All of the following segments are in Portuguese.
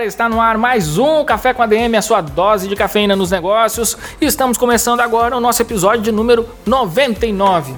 galera, está no ar mais um Café com a DM, a sua dose de cafeína nos negócios. Estamos começando agora o nosso episódio de número 99.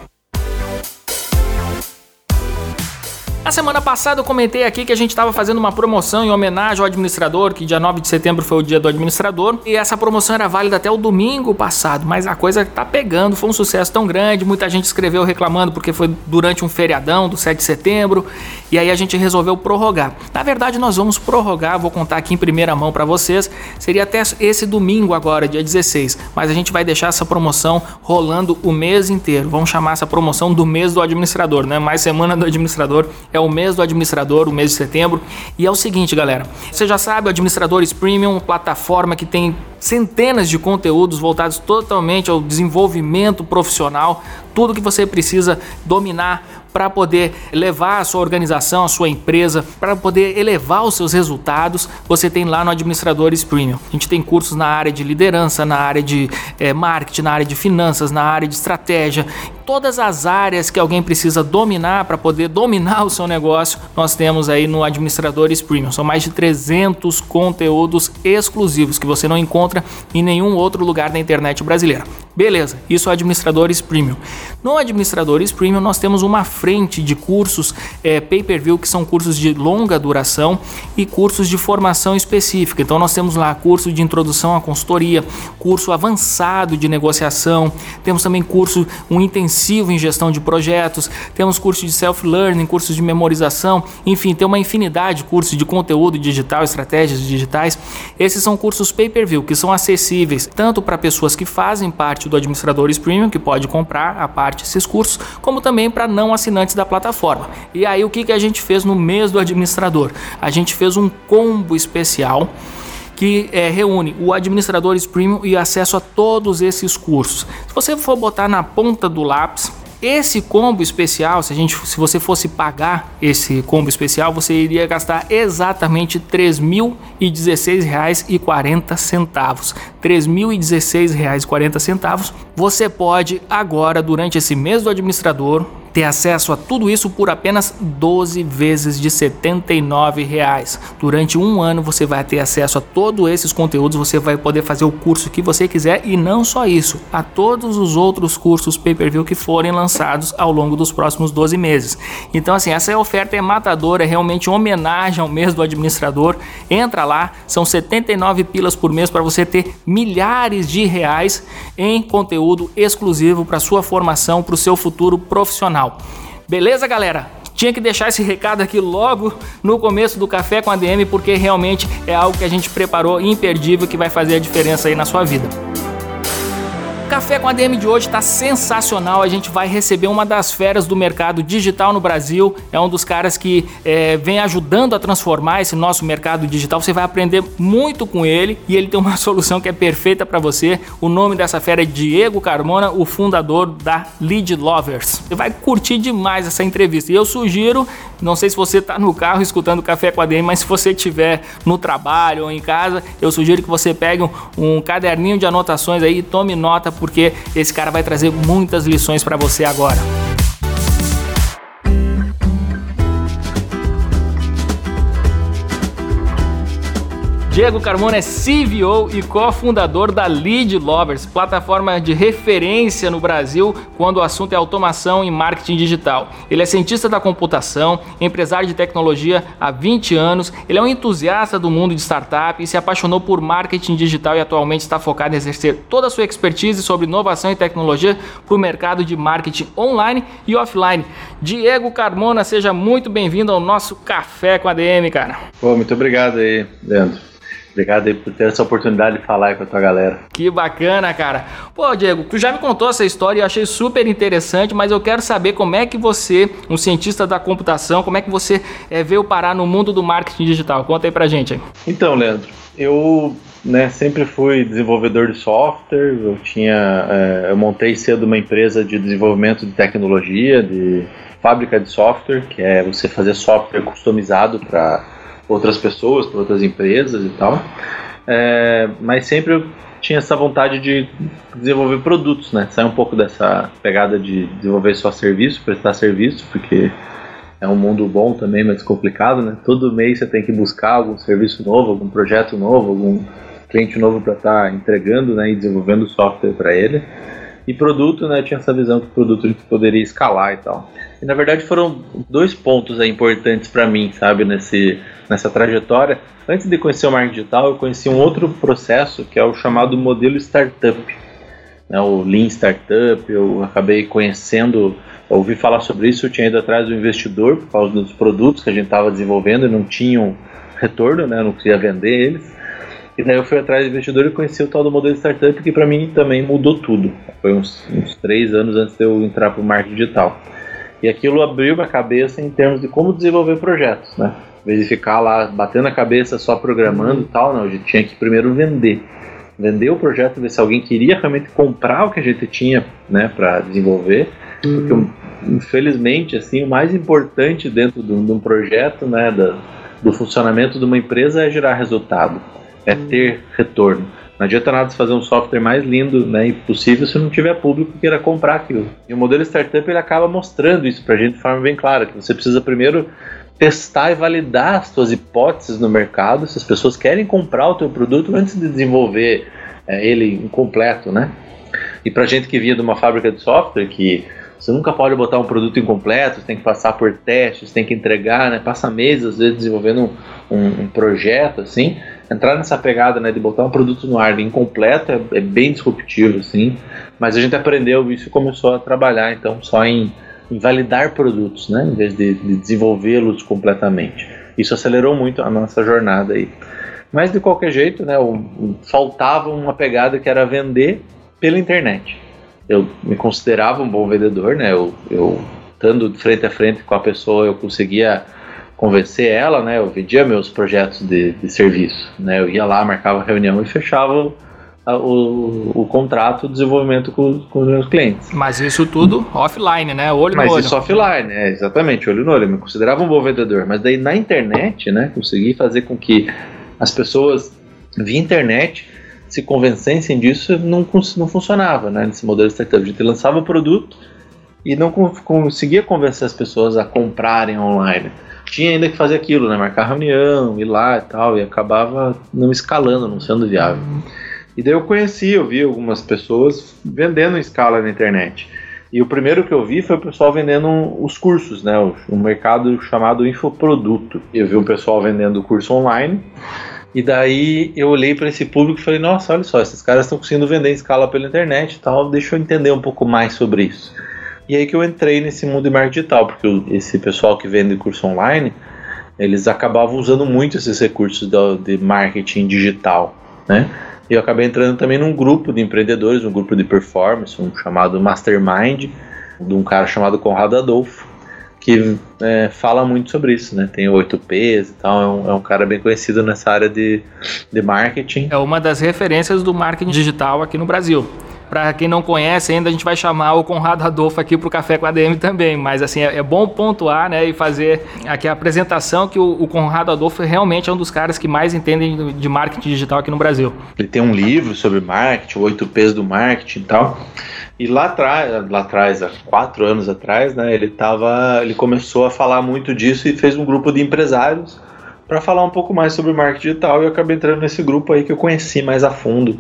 Na semana passada eu comentei aqui que a gente estava fazendo uma promoção em homenagem ao administrador, que dia 9 de setembro foi o dia do administrador, e essa promoção era válida até o domingo passado, mas a coisa tá pegando, foi um sucesso tão grande, muita gente escreveu reclamando porque foi durante um feriadão do 7 de setembro, e aí a gente resolveu prorrogar. Na verdade, nós vamos prorrogar, vou contar aqui em primeira mão para vocês, seria até esse domingo agora, dia 16, mas a gente vai deixar essa promoção rolando o mês inteiro. Vamos chamar essa promoção do mês do administrador, né? Mais semana do administrador é o mês do administrador, o mês de setembro. E é o seguinte, galera, você já sabe, Administradores Premium, plataforma que tem centenas de conteúdos voltados totalmente ao desenvolvimento profissional, tudo que você precisa dominar para poder levar a sua organização, a sua empresa, para poder elevar os seus resultados, você tem lá no Administradores Premium. A gente tem cursos na área de liderança, na área de é, marketing, na área de finanças, na área de estratégia, todas as áreas que alguém precisa dominar para poder dominar o seu negócio, nós temos aí no Administradores Premium. São mais de 300 conteúdos exclusivos que você não encontra em nenhum outro lugar da internet brasileira. Beleza, isso é Administradores Premium. No Administradores Premium nós temos uma frente de cursos é, pay-per-view que são cursos de longa duração e cursos de formação específica. Então nós temos lá curso de introdução à consultoria, curso avançado de negociação, temos também curso um intensivo em gestão de projetos, temos curso de self-learning, cursos de memorização, enfim, tem uma infinidade de cursos de conteúdo digital, estratégias digitais. Esses são cursos pay-per-view que são acessíveis tanto para pessoas que fazem parte parte do Administradores Premium, que pode comprar a parte desses cursos, como também para não assinantes da plataforma. E aí o que, que a gente fez no mês do administrador? A gente fez um combo especial que é, reúne o Administradores Premium e acesso a todos esses cursos. Se você for botar na ponta do lápis, esse combo especial, se, a gente, se você fosse pagar esse combo especial, você iria gastar exatamente R$ 3.016,40. R$ 3.016,40. Você pode agora, durante esse mês do administrador, ter acesso a tudo isso por apenas 12 vezes de 79 reais. Durante um ano você vai ter acesso a todos esses conteúdos, você vai poder fazer o curso que você quiser e não só isso, a todos os outros cursos pay-per-view que forem lançados ao longo dos próximos 12 meses. Então assim, essa oferta é matadora, é realmente uma homenagem ao mês do administrador. Entra lá, são 79 pilas por mês para você ter milhares de reais em conteúdo exclusivo para sua formação, para o seu futuro profissional. Beleza, galera? Tinha que deixar esse recado aqui logo no começo do Café com a DM, porque realmente é algo que a gente preparou imperdível que vai fazer a diferença aí na sua vida. Café com a DM de hoje está sensacional. A gente vai receber uma das feras do mercado digital no Brasil. É um dos caras que é, vem ajudando a transformar esse nosso mercado digital. Você vai aprender muito com ele e ele tem uma solução que é perfeita para você. O nome dessa fera é Diego Carmona, o fundador da Lead Lovers. Você vai curtir demais essa entrevista. E eu sugiro, não sei se você está no carro escutando Café com a DM, mas se você estiver no trabalho ou em casa, eu sugiro que você pegue um, um caderninho de anotações aí e tome nota porque esse cara vai trazer muitas lições para você agora. Diego Carmona é CVO e cofundador da Lead Lovers, plataforma de referência no Brasil quando o assunto é automação e marketing digital. Ele é cientista da computação, empresário de tecnologia há 20 anos, ele é um entusiasta do mundo de startup e se apaixonou por marketing digital e atualmente está focado em exercer toda a sua expertise sobre inovação e tecnologia para o mercado de marketing online e offline. Diego Carmona, seja muito bem-vindo ao nosso Café com a DM, cara. Pô, muito obrigado aí, Leandro. Obrigado aí por ter essa oportunidade de falar aí com a tua galera. Que bacana, cara. Pô, Diego, tu já me contou essa história e eu achei super interessante, mas eu quero saber como é que você, um cientista da computação, como é que você é, veio parar no mundo do marketing digital? Conta aí pra gente. Aí. Então, Leandro, eu né, sempre fui desenvolvedor de software, eu tinha, é, eu montei cedo uma empresa de desenvolvimento de tecnologia, de fábrica de software, que é você fazer software customizado para outras pessoas, para outras empresas e tal. É, mas sempre eu tinha essa vontade de desenvolver produtos, né? Sair um pouco dessa pegada de desenvolver só serviço, prestar serviço, porque é um mundo bom também, mas complicado, né? Todo mês você tem que buscar algum serviço novo, algum projeto novo, algum cliente novo para estar tá entregando, né? E desenvolvendo software para ele. E produto, né? Tinha essa visão que o produto a gente poderia escalar e tal. E na verdade foram dois pontos aí importantes para mim, sabe, nesse, nessa trajetória. Antes de conhecer o marketing digital, eu conheci um outro processo que é o chamado modelo startup, né, o Lean Startup. Eu acabei conhecendo, ouvi falar sobre isso. Eu tinha ido atrás do investidor por causa dos produtos que a gente estava desenvolvendo e não tinham retorno, né, não queria vender eles. E daí eu fui atrás do investidor e conheci o tal do modelo startup que para mim também mudou tudo. Foi uns, uns três anos antes de eu entrar para o marketing digital. E aquilo abriu minha cabeça em termos de como desenvolver projetos, né? Em vez de ficar lá batendo a cabeça só programando e tal, não, a gente tinha que primeiro vender. Vender o projeto, ver se alguém queria realmente comprar o que a gente tinha, né, para desenvolver. Porque, uhum. infelizmente, assim, o mais importante dentro de um, projeto, né, da, do funcionamento de uma empresa é gerar resultado, é uhum. ter retorno. Não adianta nada fazer um software mais lindo né, e possível se não tiver público que queira comprar aquilo. E o modelo startup ele acaba mostrando isso para a gente de forma bem clara, que você precisa primeiro testar e validar as suas hipóteses no mercado, se as pessoas querem comprar o teu produto antes de desenvolver é, ele incompleto, né? E para gente que vinha de uma fábrica de software, que você nunca pode botar um produto incompleto, você tem que passar por testes, tem que entregar, né? Passa meses às vezes desenvolvendo um, um, um projeto assim entrar nessa pegada né, de botar um produto no ar incompleto é, é, bem disruptivo, assim, mas a gente aprendeu isso e começou a trabalhar então só em, em validar produtos, né, em vez de, de desenvolvê-los completamente. Isso acelerou muito a nossa jornada aí. Mas de qualquer jeito, né, faltava uma pegada que era vender pela internet. Eu me considerava um bom vendedor, né? Eu, eu estando frente a frente com a pessoa, eu conseguia convencer ela, né? Eu vendia meus projetos de, de serviço, né? Eu ia lá, marcava reunião e fechava o, o, contrato, o desenvolvimento com, com, os meus clientes. Mas isso tudo offline, né? Olho mas no olho. Mas isso offline, é, exatamente, olho no olho. Eu me considerava um bom vendedor. Mas daí na internet, né? Consegui fazer com que as pessoas via internet se convencessem disso, não, não funcionava, né? Nesse modelo de startup. A gente lançava o produto e não conseguia convencer as pessoas a comprarem online tinha ainda que fazer aquilo, né? Marcar reunião, ir lá e tal, e acabava não escalando, não sendo viável. E daí eu conheci, eu vi algumas pessoas vendendo em escala na internet. E o primeiro que eu vi foi o pessoal vendendo os cursos, né? Um mercado chamado infoproduto. Eu vi um pessoal vendendo curso online. E daí eu olhei para esse público e falei: Nossa, olha só, esses caras estão conseguindo vender em escala pela internet e tal. Deixa eu entender um pouco mais sobre isso. E aí que eu entrei nesse mundo de marketing digital, porque esse pessoal que vende curso online, eles acabavam usando muito esses recursos de marketing digital, né? E eu acabei entrando também num grupo de empreendedores, um grupo de performance, um chamado Mastermind, de um cara chamado Conrado Adolfo, que é, fala muito sobre isso, né? Tem 8Ps e tal, é um, é um, cara bem conhecido nessa área de, de marketing. É uma das referências do marketing digital aqui no Brasil. Para quem não conhece ainda, a gente vai chamar o Conrado Adolfo aqui para o Café com a DM também. Mas assim, é, é, bom pontuar né, e fazer aqui a apresentação que o, o, Conrado Adolfo realmente é um dos caras que mais entendem de marketing digital aqui no Brasil. Ele tem um livro sobre marketing, oito P's do marketing e tal. E lá atrás, lá atrás, há quatro anos atrás, né, ele tava, ele começou a falar muito disso e fez um grupo de empresários para falar um pouco mais sobre marketing digital e eu acabei entrando nesse grupo aí que eu conheci mais a fundo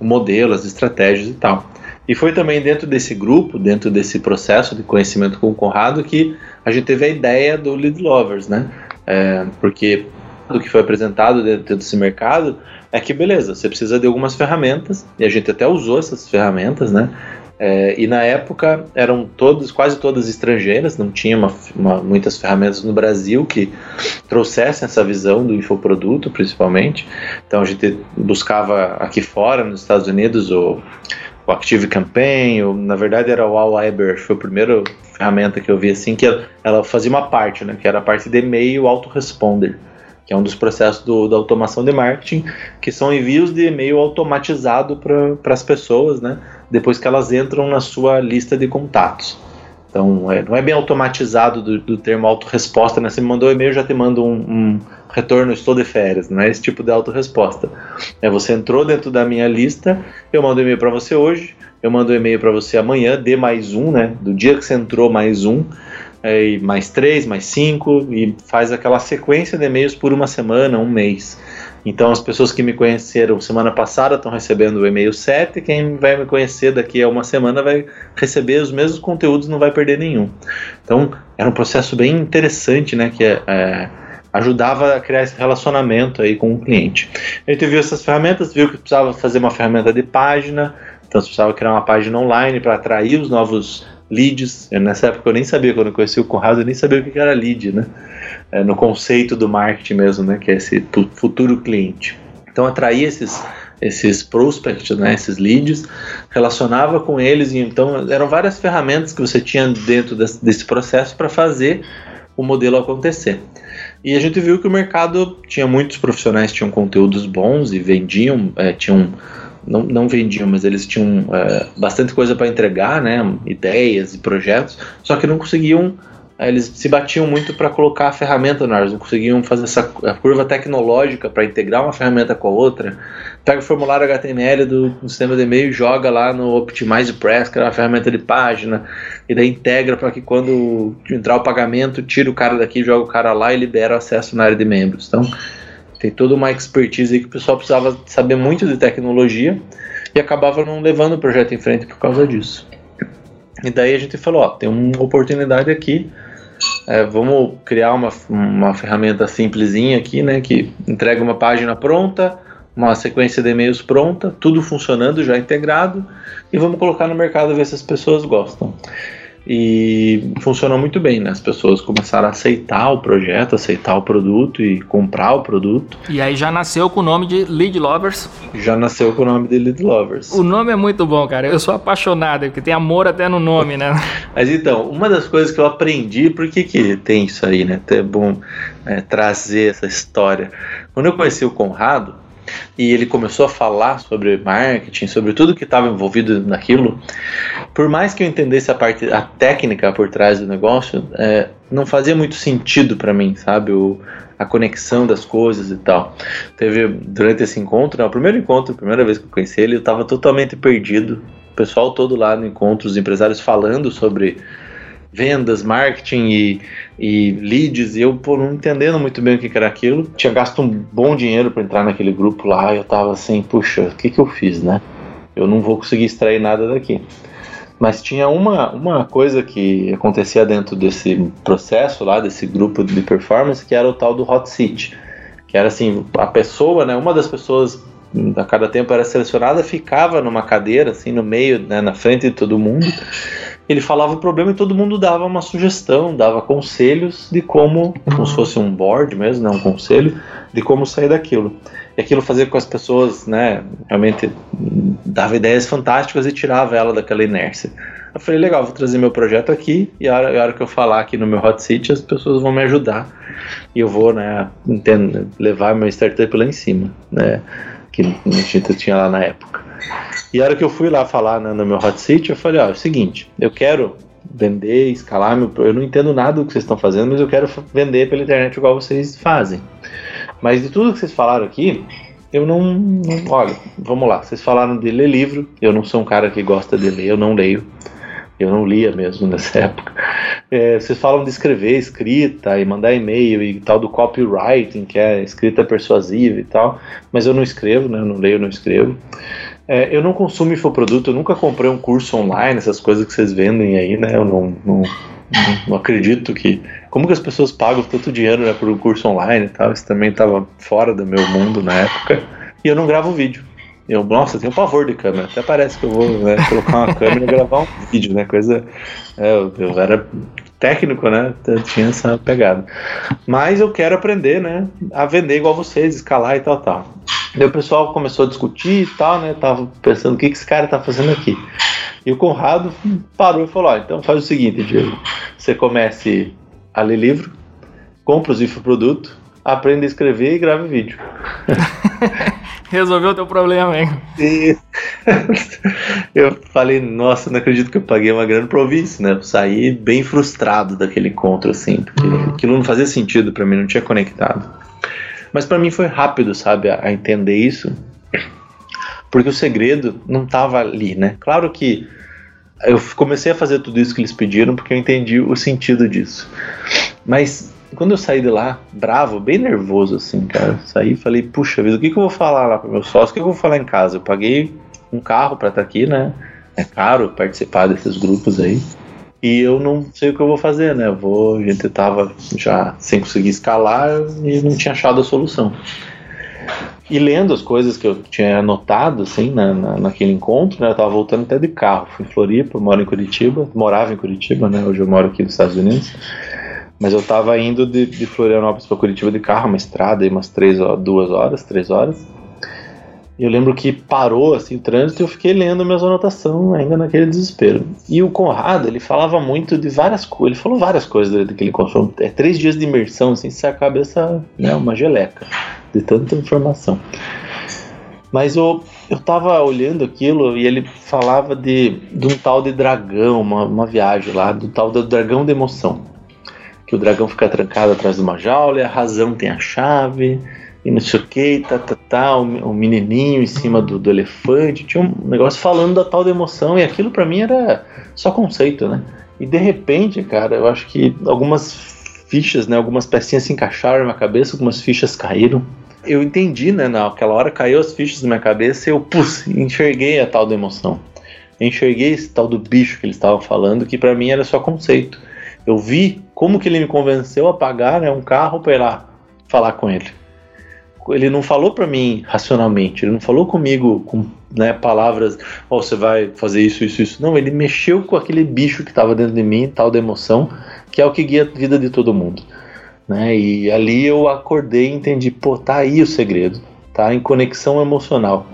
o modelo, as estratégias e tal. E foi também dentro desse grupo, dentro desse processo de conhecimento com o Conrado, que a gente teve a ideia do Lead Lovers, né? É, porque o que foi apresentado dentro desse mercado é que, beleza, você precisa de algumas ferramentas, e a gente até usou essas ferramentas, né? É, e na época eram todas, quase todas estrangeiras, não tinha uma, uma, muitas ferramentas no Brasil que trouxessem essa visão do infoproduto, principalmente. Então a gente buscava aqui fora, nos Estados Unidos, o, o Active Campaign, ou, na verdade era o Aweber, foi a primeira ferramenta que eu vi assim, que ela, ela fazia uma parte, né, que era a parte de e-mail autoresponder que é um dos processos do, da automação de marketing, que são envios de e-mail automatizado para as pessoas, né? Depois que elas entram na sua lista de contatos. Então, é, não é bem automatizado do, do termo autorresposta, né? Você me mandou um e-mail, já te mando um, um, retorno, estou de férias. Não é esse tipo de autorresposta. É você entrou dentro da minha lista, eu mando um e-mail para você hoje, eu mando um e-mail para você amanhã, dê mais um, né? Do dia que você entrou, mais um é, mais três, mais cinco, e faz aquela sequência de e-mails por uma semana, um mês. Então, as pessoas que me conheceram semana passada estão recebendo o e-mail 7, quem vai me conhecer daqui a uma semana vai receber os mesmos conteúdos, não vai perder nenhum. Então, era um processo bem interessante, né, que é, ajudava a criar esse relacionamento aí com o cliente. A gente viu essas ferramentas, viu que precisava fazer uma ferramenta de página, então você precisava criar uma página online para atrair os novos leads. Eu, nessa época eu nem sabia, quando eu conheci o Conrado, eu nem sabia o que era lead, né? É, no conceito do marketing mesmo, né? Que é esse futuro cliente. Então atrair esses esses prospects, né, esses leads, relacionava com eles e então eram várias ferramentas que você tinha dentro desse, desse processo para fazer o modelo acontecer. E a gente viu que o mercado tinha muitos profissionais que tinham conteúdos bons e vendiam, é, tinham não, não vendiam, mas eles tinham é, bastante coisa para entregar, né, ideias e projetos, só que não conseguiam, eles se batiam muito para colocar a ferramenta na não conseguiam fazer essa curva tecnológica para integrar uma ferramenta com a outra. Pega o formulário HTML do, do sistema de e-mail e joga lá no Optimize Press, que é uma ferramenta de página, e daí integra para que quando entrar o pagamento, tira o cara daqui, joga o cara lá e libera o acesso na área de membros. Então, tem toda uma expertise que o pessoal precisava saber muito de tecnologia e acabava não levando o projeto em frente por causa disso. E daí a gente falou, ó, tem uma oportunidade aqui, é, vamos criar uma, uma ferramenta simplesinha aqui, né, que entrega uma página pronta, uma sequência de e-mails pronta, tudo funcionando já integrado, e vamos colocar no mercado ver se as pessoas gostam e funcionou muito bem, né? As pessoas começaram a aceitar o projeto, aceitar o produto e comprar o produto. E aí já nasceu com o nome de Lead Lovers. Já nasceu com o nome de Lead Lovers. O nome é muito bom, cara. Eu sou apaixonado, porque tem amor até no nome, né? Mas então, uma das coisas que eu aprendi, por que, que tem isso aí, né? É bom é, trazer essa história. Quando eu conheci o Conrado, e ele começou a falar sobre marketing, sobre tudo que estava envolvido naquilo, por mais que eu entendesse a parte, a técnica por trás do negócio, é, não fazia muito sentido para mim, sabe? O, a conexão das coisas e tal. Teve durante esse encontro, né, o primeiro encontro, a primeira vez que eu conheci ele, eu estava totalmente perdido. O pessoal todo lá no encontro, os empresários falando sobre vendas, marketing e, e leads, e eu pô, não entendendo muito bem o que era aquilo. Tinha gasto um bom dinheiro para entrar naquele grupo lá, e eu tava assim, puxa, o que que eu fiz, né? Eu não vou conseguir extrair nada daqui. Mas tinha uma, uma coisa que acontecia dentro desse processo lá, desse grupo de performance, que era o tal do hot seat. Que era assim, a pessoa, né, uma das pessoas a cada tempo era selecionada, ficava numa cadeira, assim, no meio, né, na frente de todo mundo, ele falava o problema e todo mundo dava uma sugestão, dava conselhos de como, como se fosse um board mesmo, né, um conselho, de como sair daquilo. E aquilo fazia com as pessoas, né, realmente dava ideias fantásticas e tirava ela daquela inércia. Eu falei, legal, vou trazer meu projeto aqui e a hora, a hora que eu falar aqui no meu hot seat, as pessoas vão me ajudar e eu vou, né, entendo, levar meu startup lá em cima, né, que a gente tinha lá na época. E a hora que eu fui lá falar né, no meu hot seat, eu falei, ó, é o seguinte, eu quero vender, escalar meu, eu não entendo nada do que vocês estão fazendo, mas eu quero vender pela internet igual vocês fazem. Mas de tudo que vocês falaram aqui, eu não, não, olha, vamos lá, vocês falaram de ler livro, eu não sou um cara que gosta de ler, eu não leio. Eu não lia mesmo nessa época. É, vocês falam de escrever, escrita e mandar e-mail e tal do copywriting, que é escrita persuasiva e tal, mas eu não escrevo, né? Eu não leio, não escrevo. É, eu não consumo infoproduto, eu nunca comprei um curso online, essas coisas que vocês vendem aí, né? Eu não, não, não acredito que. Como que as pessoas pagam tanto dinheiro né, por um curso online e tal? Isso também estava fora do meu mundo na época. E eu não gravo vídeo. Eu, nossa, tenho pavor de câmera. Até parece que eu vou né, colocar uma câmera e gravar um vídeo, né? Coisa. É, eu, eu, era técnico, né? Eu tinha essa pegada. Mas eu quero aprender, né? A vender igual vocês, escalar e tal, tal. Daí o pessoal começou a discutir e tal, né? Tava pensando o que, que esse cara tá fazendo aqui. E o Conrado parou e falou: ó, então faz o seguinte, Diego. Você comece a ler livro, compra os infoprodutos, aprenda a escrever e grave vídeo. Resolveu o teu problema, hein? E eu falei, nossa, não acredito que eu paguei uma grana pra ouvir isso, né? Eu saí bem frustrado daquele encontro, assim, porque aquilo não fazia sentido para mim, não tinha conectado. Mas para mim foi rápido, sabe, a, a entender isso, porque o segredo não tava ali, né? Claro que eu comecei a fazer tudo isso que eles pediram porque eu entendi o sentido disso. Mas quando eu saí de lá, bravo, bem nervoso, assim, cara, saí e falei, puxa vida, o que, que eu vou falar lá pro meu sócio? O que, que eu vou falar em casa? Eu paguei um carro para estar tá aqui, né? É caro participar desses grupos aí. E eu não sei o que eu vou fazer, né? Vou, a gente tava já sem conseguir escalar e não tinha achado a solução. E lendo as coisas que eu tinha anotado, assim, na, na, naquele encontro, né? Eu tava voltando até de carro. Fui em Floripa, moro em Curitiba, morava em Curitiba, né? Hoje eu moro aqui nos Estados Unidos. Mas eu tava indo de, de Florianópolis para Curitiba de carro, uma estrada, aí umas três, duas horas, três horas. Eu lembro que parou assim o trânsito e eu fiquei lendo minhas anotações ainda naquele desespero. E o Conrado, ele falava muito de várias coisas, ele falou várias coisas daquele consumo. É três dias de imersão, assim, se a cabeça, né, uma geleca de tanta informação. Mas eu, eu tava olhando aquilo e ele falava de, de um tal de dragão, uma, uma viagem lá, do tal do dragão de emoção que o dragão fica trancado atrás de uma jaula e a razão tem a chave e não sei o que, tá, tá, tá, o, menininho em cima do, do, elefante, tinha um negócio falando da tal da emoção, e aquilo para mim era só conceito, né? E de repente, cara, eu acho que algumas fichas, né, algumas pecinhas se encaixaram na cabeça, algumas fichas caíram. Eu entendi, né, naquela hora caiu as fichas na minha cabeça e eu, pus, enxerguei a tal da emoção. Enxerguei esse tal do bicho que eles estavam falando, que para mim era só conceito. Eu vi como que ele me convenceu a pagar né, um carro para ir lá falar com ele. Ele não falou para mim racionalmente, ele não falou comigo com né, palavras, oh, você vai fazer isso, isso, isso. Não, ele mexeu com aquele bicho que estava dentro de mim, tal da emoção, que é o que guia a vida de todo mundo. Né? E ali eu acordei e entendi, pô, tá aí o segredo, tá em conexão emocional.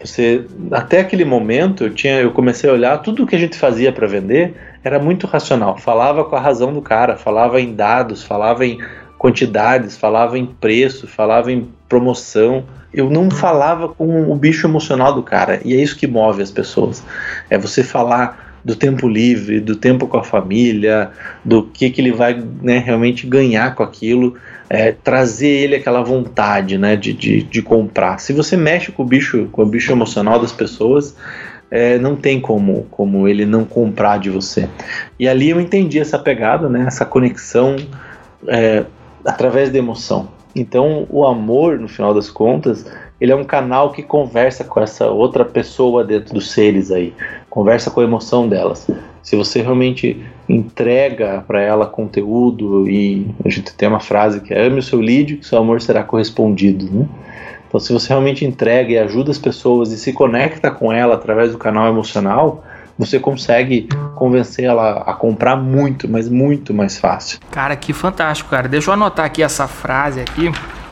Você, até aquele momento, eu tinha, eu comecei a olhar tudo o que a gente fazia para vender era muito racional. Falava com a razão do cara, falava em dados, falava em quantidades, falava em preço, falava em promoção. Eu não falava com o bicho emocional do cara. E é isso que move as pessoas. É você falar do tempo livre, do tempo com a família, do que, que ele vai né, realmente ganhar com aquilo, é, trazer ele aquela vontade né, de, de, de comprar. Se você mexe com o bicho, com o bicho emocional das pessoas, é, não tem como, como ele não comprar de você. E ali eu entendi essa pegada, né, essa conexão é, através da emoção. Então, o amor, no final das contas, ele é um canal que conversa com essa outra pessoa dentro dos seres aí, conversa com a emoção delas. Se você realmente entrega para ela conteúdo e a gente tem uma frase que é ame o seu lead, que seu amor será correspondido, né? Então, se você realmente entrega e ajuda as pessoas e se conecta com ela através do canal emocional, você consegue convencer ela a comprar muito, mas muito mais fácil. Cara, que fantástico, cara. Deixa eu anotar aqui essa frase aqui,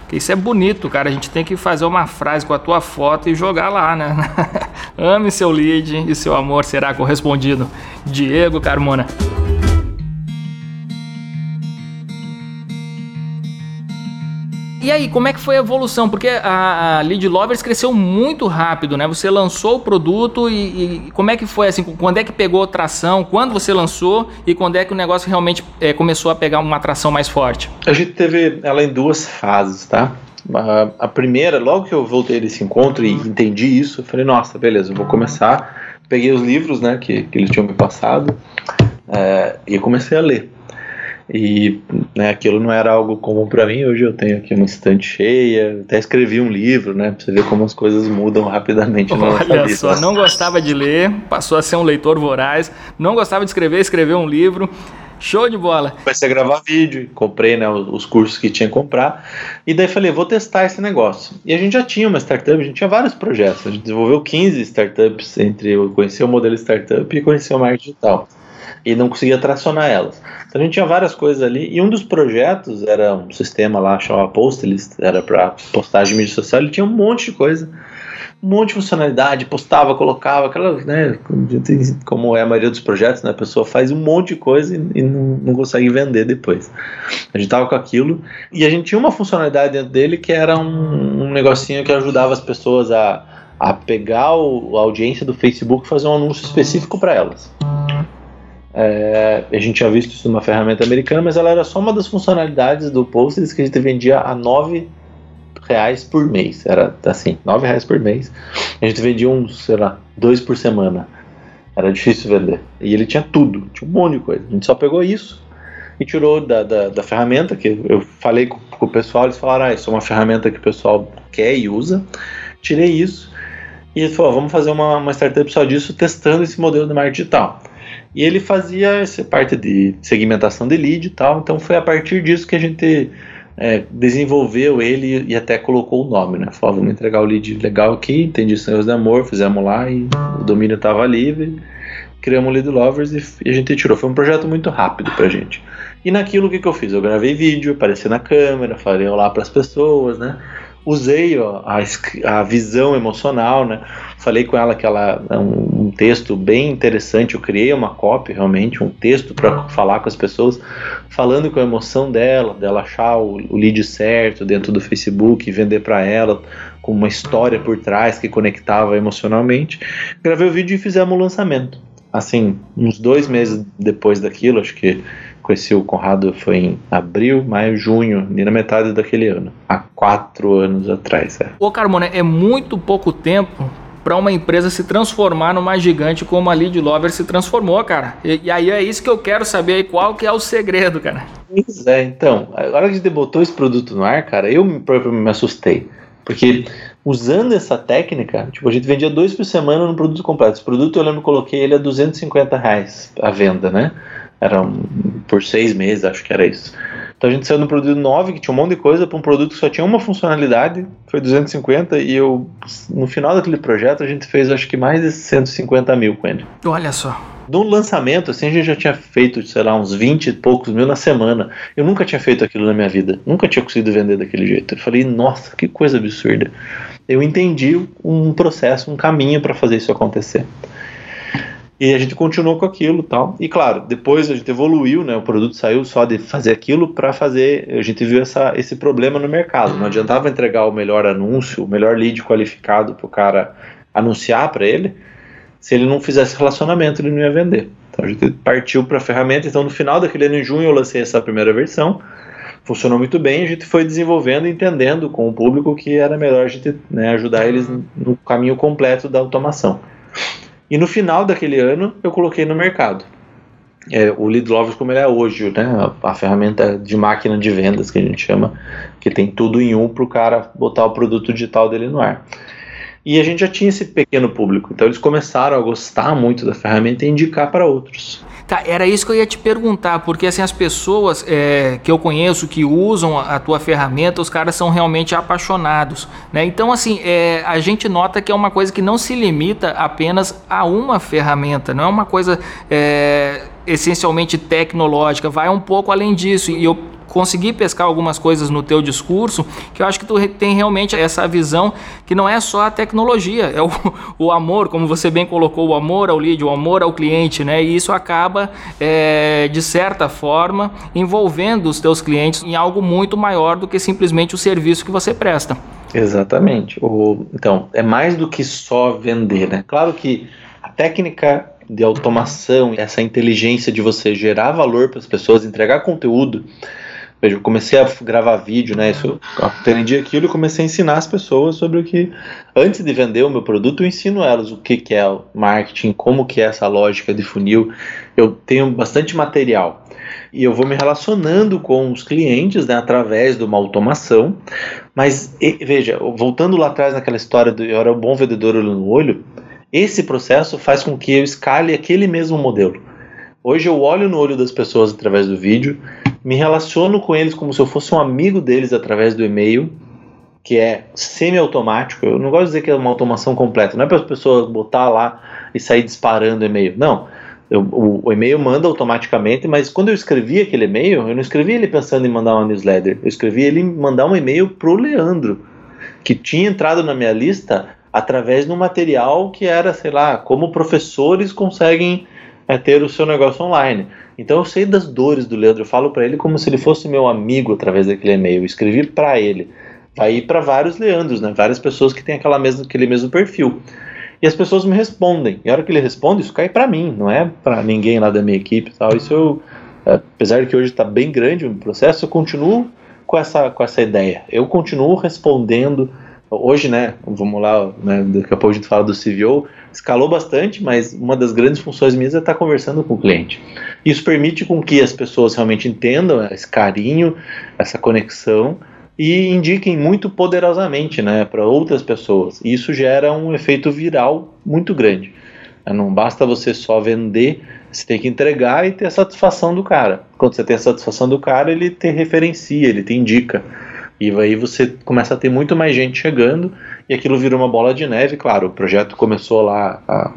que isso é bonito, cara. A gente tem que fazer uma frase com a tua foto e jogar lá, né? Ame seu lead e seu amor será correspondido. Diego Carmona. E aí, como é que foi a evolução? Porque a, a Lead Lovers cresceu muito rápido, né? Você lançou o produto e, e, como é que foi assim? Quando é que pegou tração? Quando você lançou e quando é que o negócio realmente é, começou a pegar uma atração mais forte? A gente teve ela em duas fases, tá? A, a primeira, logo que eu voltei desse encontro e entendi isso, eu falei, nossa, beleza, eu vou começar. Peguei os livros, né, que, que eles tinham me passado é, e comecei a ler. E né, aquilo não era algo comum para mim. Hoje eu tenho aqui uma estante cheia, até escrevi um livro, né? Pra você ver como as coisas mudam rapidamente Olha só, não gostava de ler, passou a ser um leitor voraz, não gostava de escrever, escreveu um livro. Show de bola. Comecei a gravar vídeo, comprei né, os cursos que tinha que comprar. E daí falei, vou testar esse negócio. E a gente já tinha uma startup, a gente tinha vários projetos. A gente desenvolveu 15 startups entre eu conhecer o modelo startup e conhecer o marketing digital. E não conseguia tracionar elas. Então a gente tinha várias coisas ali. E um dos projetos era um sistema lá chamado Postlist, era para postagem de mídia social. Ele tinha um monte de coisa um monte de funcionalidade, postava, colocava, aquela, né, como é a maioria dos projetos, né, a pessoa faz um monte de coisa e, e não, não, consegue vender depois. A gente tava com aquilo e a gente tinha uma funcionalidade dentro dele que era um, um negocinho que ajudava as pessoas a, a pegar o, a audiência do Facebook e fazer um anúncio específico para elas. É, a gente tinha visto isso numa ferramenta americana, mas ela era só uma das funcionalidades do Posters que a gente vendia a 9 reais por mês. Era assim, nove reais por mês. A gente vendia uns, sei lá, dois por semana. Era difícil vender. E ele tinha tudo, tinha um monte de coisa. A gente só pegou isso e tirou da, da, da ferramenta, que eu falei com, com, o pessoal, eles falaram, ah, isso é uma ferramenta que o pessoal quer e usa. Tirei isso e ele falou, vamos fazer uma, uma startup só disso, testando esse modelo de marketing digital. E ele fazia essa parte de segmentação de lead e tal, então foi a partir disso que a gente é, desenvolveu ele e até colocou o nome, né? Falou, vamos entregar o lead legal aqui, entendi sonhos de amor, fizemos lá e o domínio estava livre, criamos o Lead Lovers e, e, a gente tirou. Foi um projeto muito rápido pra gente. E naquilo o que, que eu fiz? Eu gravei vídeo, apareci na câmera, falei olá para as pessoas, né? Usei ó, a, a, visão emocional, né? Falei com ela que ela é um, um, texto bem interessante. Eu criei uma copy realmente, um texto para falar com as pessoas, falando com a emoção dela, dela achar o, o lead certo dentro do Facebook, vender para ela com uma história por trás que conectava emocionalmente. Gravei o vídeo e fizemos o lançamento. Assim, uns dois meses depois daquilo, acho que conheci o Conrado foi em abril, maio, junho, e na metade daquele ano, há quatro anos atrás. É. Ô Carmona, é muito pouco tempo para uma empresa se transformar numa gigante como a Lead Lover se transformou, cara. E, e, aí é isso que eu quero saber, qual que é o segredo, cara. Pois é, então, agora que a gente botou esse produto no ar, cara, eu próprio me assustei. Porque usando essa técnica, tipo, a gente vendia dois por semana no produto completo. Esse produto eu lembro que coloquei ele a 250 reais a venda, né? Era um, por seis meses, acho que era isso. Então a gente saiu do produto 9, que tinha um monte de coisa, para um produto que só tinha uma funcionalidade, foi 250, e eu, no final daquele projeto, a gente fez acho que mais de 150 mil com ele. Olha só. No lançamento, assim, a gente já tinha feito, sei lá, uns 20 e poucos mil na semana. Eu nunca tinha feito aquilo na minha vida. Nunca tinha conseguido vender daquele jeito. Eu falei, nossa, que coisa absurda. Eu entendi um processo, um caminho para fazer isso acontecer. E a gente continuou com aquilo tal. E claro, depois a gente evoluiu, né? O produto saiu só de fazer aquilo para fazer. A gente viu essa, esse problema no mercado. Não adiantava entregar o melhor anúncio, o melhor lead qualificado para o cara anunciar para ele. Se ele não fizesse relacionamento, ele não ia vender. Então a gente partiu para a ferramenta. Então no final daquele ano, em junho, eu lancei essa primeira versão. Funcionou muito bem. A gente foi desenvolvendo, entendendo com o público que era melhor a gente né, ajudar eles no caminho completo da automação. E no final daquele ano eu coloquei no mercado. É, o Lead Lovers como ele é hoje, né? A, a, ferramenta de máquina de vendas que a gente chama, que tem tudo em um para o cara botar o produto digital dele no ar. E a gente já tinha esse pequeno público, então eles começaram a gostar muito da ferramenta e indicar para outros. Tá, era isso que eu ia te perguntar, porque assim, as pessoas é, que eu conheço que usam a, tua ferramenta, os caras são realmente apaixonados, né? Então, assim, é, a gente nota que é uma coisa que não se limita apenas a uma ferramenta, não é uma coisa é, essencialmente tecnológica, vai um pouco além disso. E eu consegui pescar algumas coisas no teu discurso que eu acho que tu tem realmente essa visão que não é só a tecnologia, é o, o amor, como você bem colocou, o amor ao lead, o amor ao cliente, né? E isso acaba, é, de certa forma, envolvendo os teus clientes em algo muito maior do que simplesmente o serviço que você presta. Exatamente. O, então, é mais do que só vender, né? Claro que a técnica de automação, essa inteligência de você gerar valor para as pessoas, entregar conteúdo, Veja, eu comecei a gravar vídeo, né? Isso, aprendi aquilo e comecei a ensinar as pessoas sobre o que, antes de vender o meu produto, eu ensino elas o que, que é o marketing, como que é essa lógica de funil. Eu tenho bastante material e eu vou me relacionando com os clientes né, através de uma automação. Mas e, veja, voltando lá atrás naquela história do eu era um bom vendedor olho no olho, esse processo faz com que eu escale aquele mesmo modelo. Hoje eu olho no olho das pessoas através do vídeo, me relaciono com eles como se eu fosse um amigo deles através do e-mail, que é semi-automático. Eu não gosto de dizer que é uma automação completa, não é para as pessoas botar lá e sair disparando e-mail. Não. Eu, o, o, e-mail manda automaticamente, mas quando eu escrevi aquele e-mail, eu não escrevi ele pensando em mandar uma newsletter, eu escrevi ele mandar um e-mail pro Leandro, que tinha entrado na minha lista através de um material que era, sei lá, como professores conseguem é, ter o seu negócio online. Então eu sei das dores do Leandro, eu falo para ele como se ele fosse meu amigo através daquele e-mail, eu escrevi para ele. Ir para vários Leandros, né? Várias pessoas que têm aquela mesma, aquele mesmo perfil. E as pessoas me respondem. E a hora que ele responde, isso cai para mim, não é para ninguém lá da minha equipe, tal. Isso eu, apesar de que hoje está bem grande o processo, eu continuo com essa com essa ideia. Eu continuo respondendo hoje, né, vamos lá, né, daqui a pouco a gente fala do CVO, escalou bastante, mas uma das grandes funções minhas é estar conversando com o cliente. Isso permite com que as pessoas realmente entendam esse carinho, essa conexão e indiquem muito poderosamente, né, para outras pessoas. E isso gera um efeito viral muito grande. Não basta você só vender, você tem que entregar e ter a satisfação do cara. Quando você tem a satisfação do cara, ele te referencia, ele te indica. E aí você começa a ter muito mais gente chegando e aquilo vira uma bola de neve. Claro, o projeto começou lá há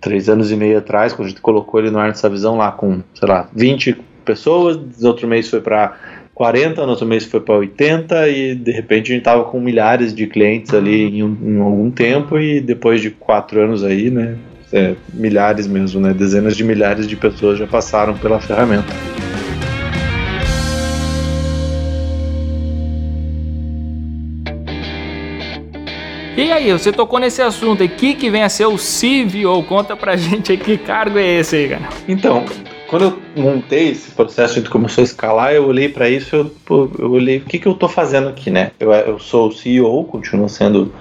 três anos e meio atrás, quando a gente colocou ele no ar nessa visão lá com, sei lá, 20 pessoas, no outro mês foi para 40, no outro mês foi para 80 e de repente a gente estava com milhares de clientes ali em, em, algum tempo e depois de quatro anos aí, né, é, milhares mesmo, né, dezenas de milhares de pessoas já passaram pela ferramenta. E aí, você tocou nesse assunto aí, que que vem a ser o CVO? Conta pra gente aí que cargo é esse aí, cara. Então, quando eu montei esse processo, a gente começou a escalar, eu olhei para isso, eu, eu olhei o que, que eu estou fazendo aqui, né? Eu, eu sou o CEO, continuo sendo,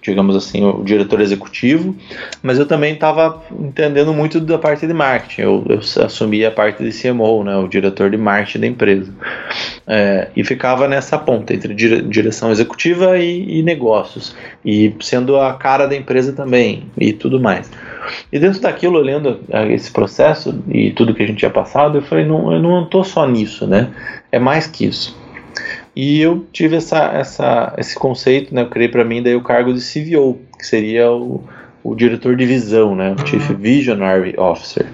digamos assim, o diretor executivo, mas eu também estava entendendo muito da parte de marketing. Eu, eu assumi a parte de CMO, né? O diretor de marketing da empresa. É, e ficava nessa ponta entre dire, direção executiva e, e negócios, e sendo a cara da empresa também, e tudo mais. E dentro daquilo, olhando esse processo e tudo que a gente tinha passado, eu falei, não, eu não estou só nisso, né? É mais que isso. E eu tive essa, essa, esse conceito, né? Eu criei para mim daí o cargo de CVO, que seria o, o diretor de visão, né? O Chief Visionary Officer.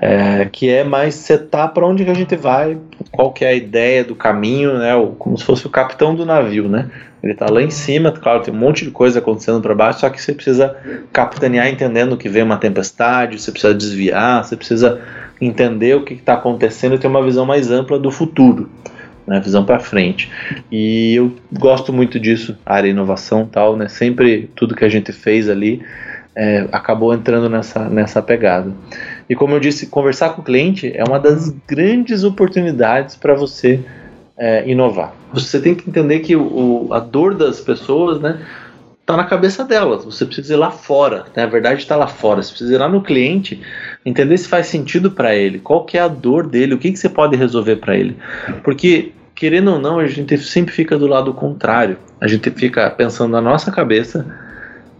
É, que é mais setar para onde que a gente vai, qual que é a ideia do caminho, né? Como se fosse o capitão do navio, né? Ele está lá em cima, claro, tem um monte de coisa acontecendo para baixo, só que você precisa capitanear entendendo que vem uma tempestade, você precisa desviar, você precisa entender o que está acontecendo e ter uma visão mais ampla do futuro, né, visão para frente. E eu gosto muito disso, área inovação tal, né, sempre tudo que a gente fez ali é, acabou entrando nessa, nessa pegada. E como eu disse, conversar com o cliente é uma das grandes oportunidades para você é, inovar. Você tem que entender que o, a dor das pessoas, né, está na cabeça delas. Você precisa ir lá fora. Né? A verdade está lá fora. Você precisa ir lá no cliente, entender se faz sentido para ele, qual que é a dor dele, o que, que você pode resolver para ele. Porque querendo ou não, a gente sempre fica do lado contrário. A gente fica pensando na nossa cabeça.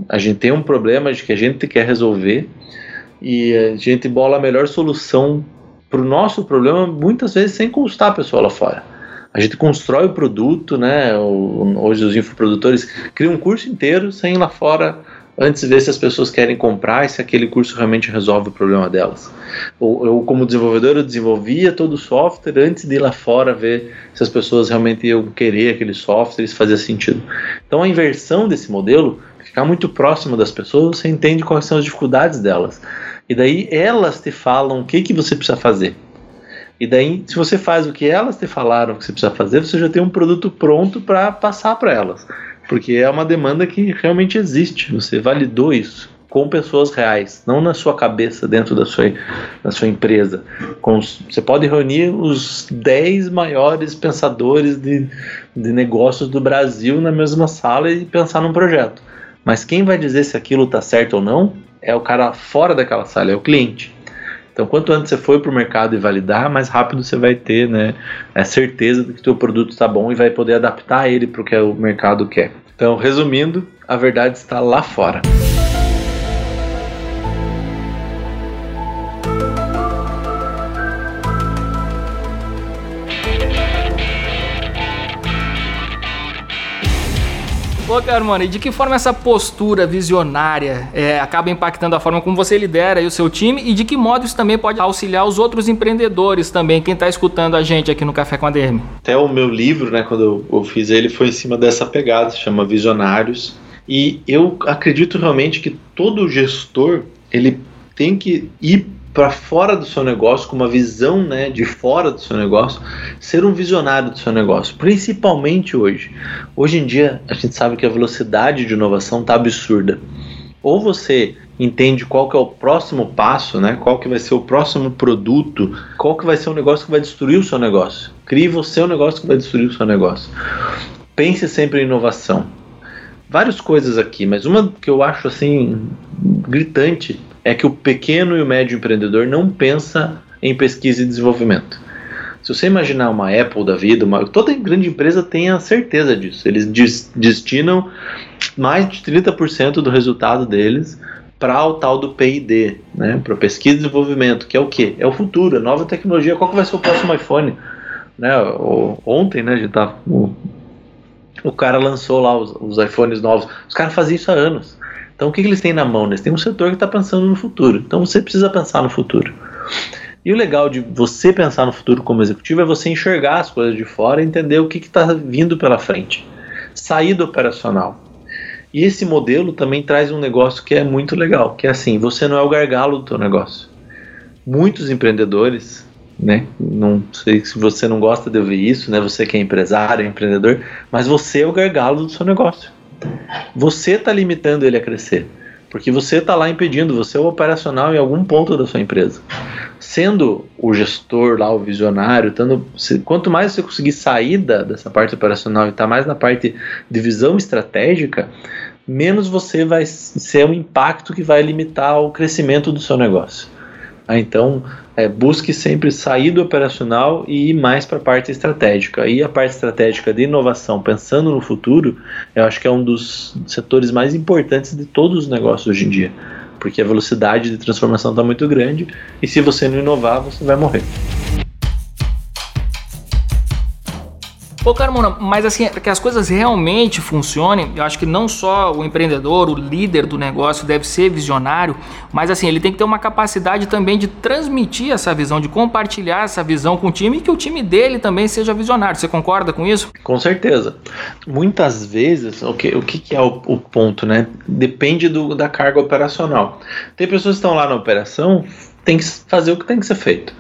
A gente tem um problema de que a gente quer resolver e a gente bola a melhor solução para o nosso problema, muitas vezes sem consultar a pessoa lá fora a gente constrói o produto, né? Hoje os infoprodutores criam um curso inteiro sem ir lá fora antes de ver se as pessoas querem comprar e se aquele curso realmente resolve o problema delas. Ou eu, como desenvolvedor, eu desenvolvia todo o software antes de ir lá fora ver se as pessoas realmente iam querer aquele software e se fazia sentido. Então a inversão desse modelo, ficar muito próximo das pessoas, você entende quais são as dificuldades delas. E daí elas te falam o que, que você precisa fazer. E daí, se você faz o que elas te falaram que você precisa fazer, você já tem um produto pronto para passar para elas. Porque é uma demanda que realmente existe. Você validou isso com pessoas reais, não na sua cabeça, dentro da sua, da sua empresa. Com, você pode reunir os 10 maiores pensadores de, de negócios do Brasil na mesma sala e pensar num projeto. Mas quem vai dizer se aquilo está certo ou não é o cara fora daquela sala, é o cliente. Então, quanto antes você for para o mercado e validar, mais rápido você vai ter né, a certeza de que o seu produto está bom e vai poder adaptar ele para o que o mercado quer. Então, resumindo, a verdade está lá fora. Pô, Carmona, e de que forma essa postura visionária é, acaba impactando a forma como você lidera o seu time e de que modo isso também pode auxiliar os outros empreendedores também, quem está escutando a gente aqui no Café com a DM? Até o meu livro, né, quando eu, eu fiz ele, foi em cima dessa pegada, se chama Visionários. E eu acredito realmente que todo gestor ele tem que ir para fora do seu negócio, com uma visão né, de fora do seu negócio, ser um visionário do seu negócio, principalmente hoje. Hoje em dia, a gente sabe que a velocidade de inovação está absurda. Ou você entende qual que é o próximo passo, né? Qual que vai ser o próximo produto, qual que vai ser o negócio que vai destruir o seu negócio. Crie você o negócio que vai destruir o seu negócio. Pense sempre em inovação. Várias coisas aqui, mas uma que eu acho assim gritante é que o pequeno e o médio empreendedor não pensa em pesquisa e desenvolvimento. Se você imaginar uma Apple da vida, uma, toda grande empresa tem a certeza disso. Eles destinam mais de 30% do resultado deles para o tal do P&D, né? para pesquisa e desenvolvimento, que é o que? É o futuro, a nova tecnologia. Qual que vai ser o próximo iPhone? Né? O, ontem, né, a gente tá, o, o cara lançou lá os, os iPhones novos. Os caras faziam isso há anos. Então o que, que eles têm na mão? Eles têm um setor que está pensando no futuro. Então você precisa pensar no futuro. E o legal de você pensar no futuro como executivo é você enxergar as coisas de fora e entender o que está vindo pela frente. Sair do operacional. E esse modelo também traz um negócio que é muito legal, que é assim, você não é o gargalo do teu negócio. Muitos empreendedores, né, não sei se você não gosta de ouvir isso, né, você que é empresário, empreendedor, mas você é o gargalo do seu negócio. Você está limitando ele a crescer. Porque você está lá impedindo, você é o operacional em algum ponto da sua empresa. Sendo o gestor lá, o visionário, tando, se, quanto mais você conseguir sair da, dessa parte operacional e estar tá mais na parte de visão estratégica, menos você vai ser um impacto que vai limitar o crescimento do seu negócio. Ah, então, é, busque sempre sair do operacional e ir mais para a parte estratégica. E a parte estratégica de inovação, pensando no futuro, eu acho que é um dos setores mais importantes de todos os negócios hoje em dia. Porque a velocidade de transformação está muito grande e se você não inovar, você vai morrer. Pô, Carmona, mas assim, para que as coisas realmente funcionem, eu acho que não só o empreendedor, o líder do negócio deve ser visionário, mas assim, ele tem que ter uma capacidade também de transmitir essa visão, de compartilhar essa visão com o time e que o time dele também seja visionário. Você concorda com isso? Com certeza. Muitas vezes, o que, o que é o, o ponto, né? Depende do, da carga operacional. Tem pessoas que estão lá na operação, tem que fazer o que tem que ser feito.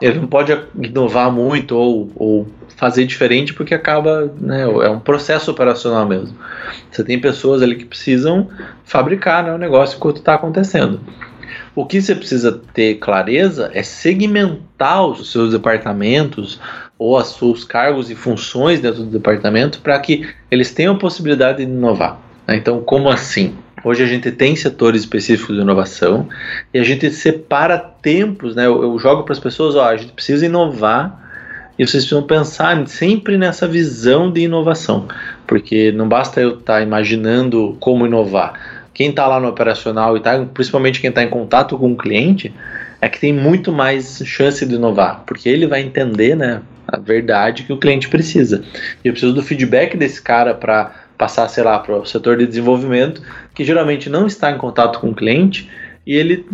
Ele não pode inovar muito ou, ou fazer diferente porque acaba, né, é um processo operacional mesmo. Você tem pessoas ali que precisam fabricar né, o negócio enquanto está acontecendo. O que você precisa ter clareza é segmentar os seus departamentos ou os seus cargos e funções dentro do departamento para que eles tenham a possibilidade de inovar. Né? Então, como assim? Hoje a gente tem setores específicos de inovação e a gente separa tempos, né? Eu, eu jogo para as pessoas, ó, a gente precisa inovar e vocês precisam pensar sempre nessa visão de inovação, porque não basta eu estar tá imaginando como inovar. Quem está lá no operacional e tá, principalmente quem está em contato com o cliente, é que tem muito mais chance de inovar, porque ele vai entender, né, a verdade que o cliente precisa. E eu preciso do feedback desse cara para passar, sei lá, para o setor de desenvolvimento, que geralmente não está em contato com o cliente e ele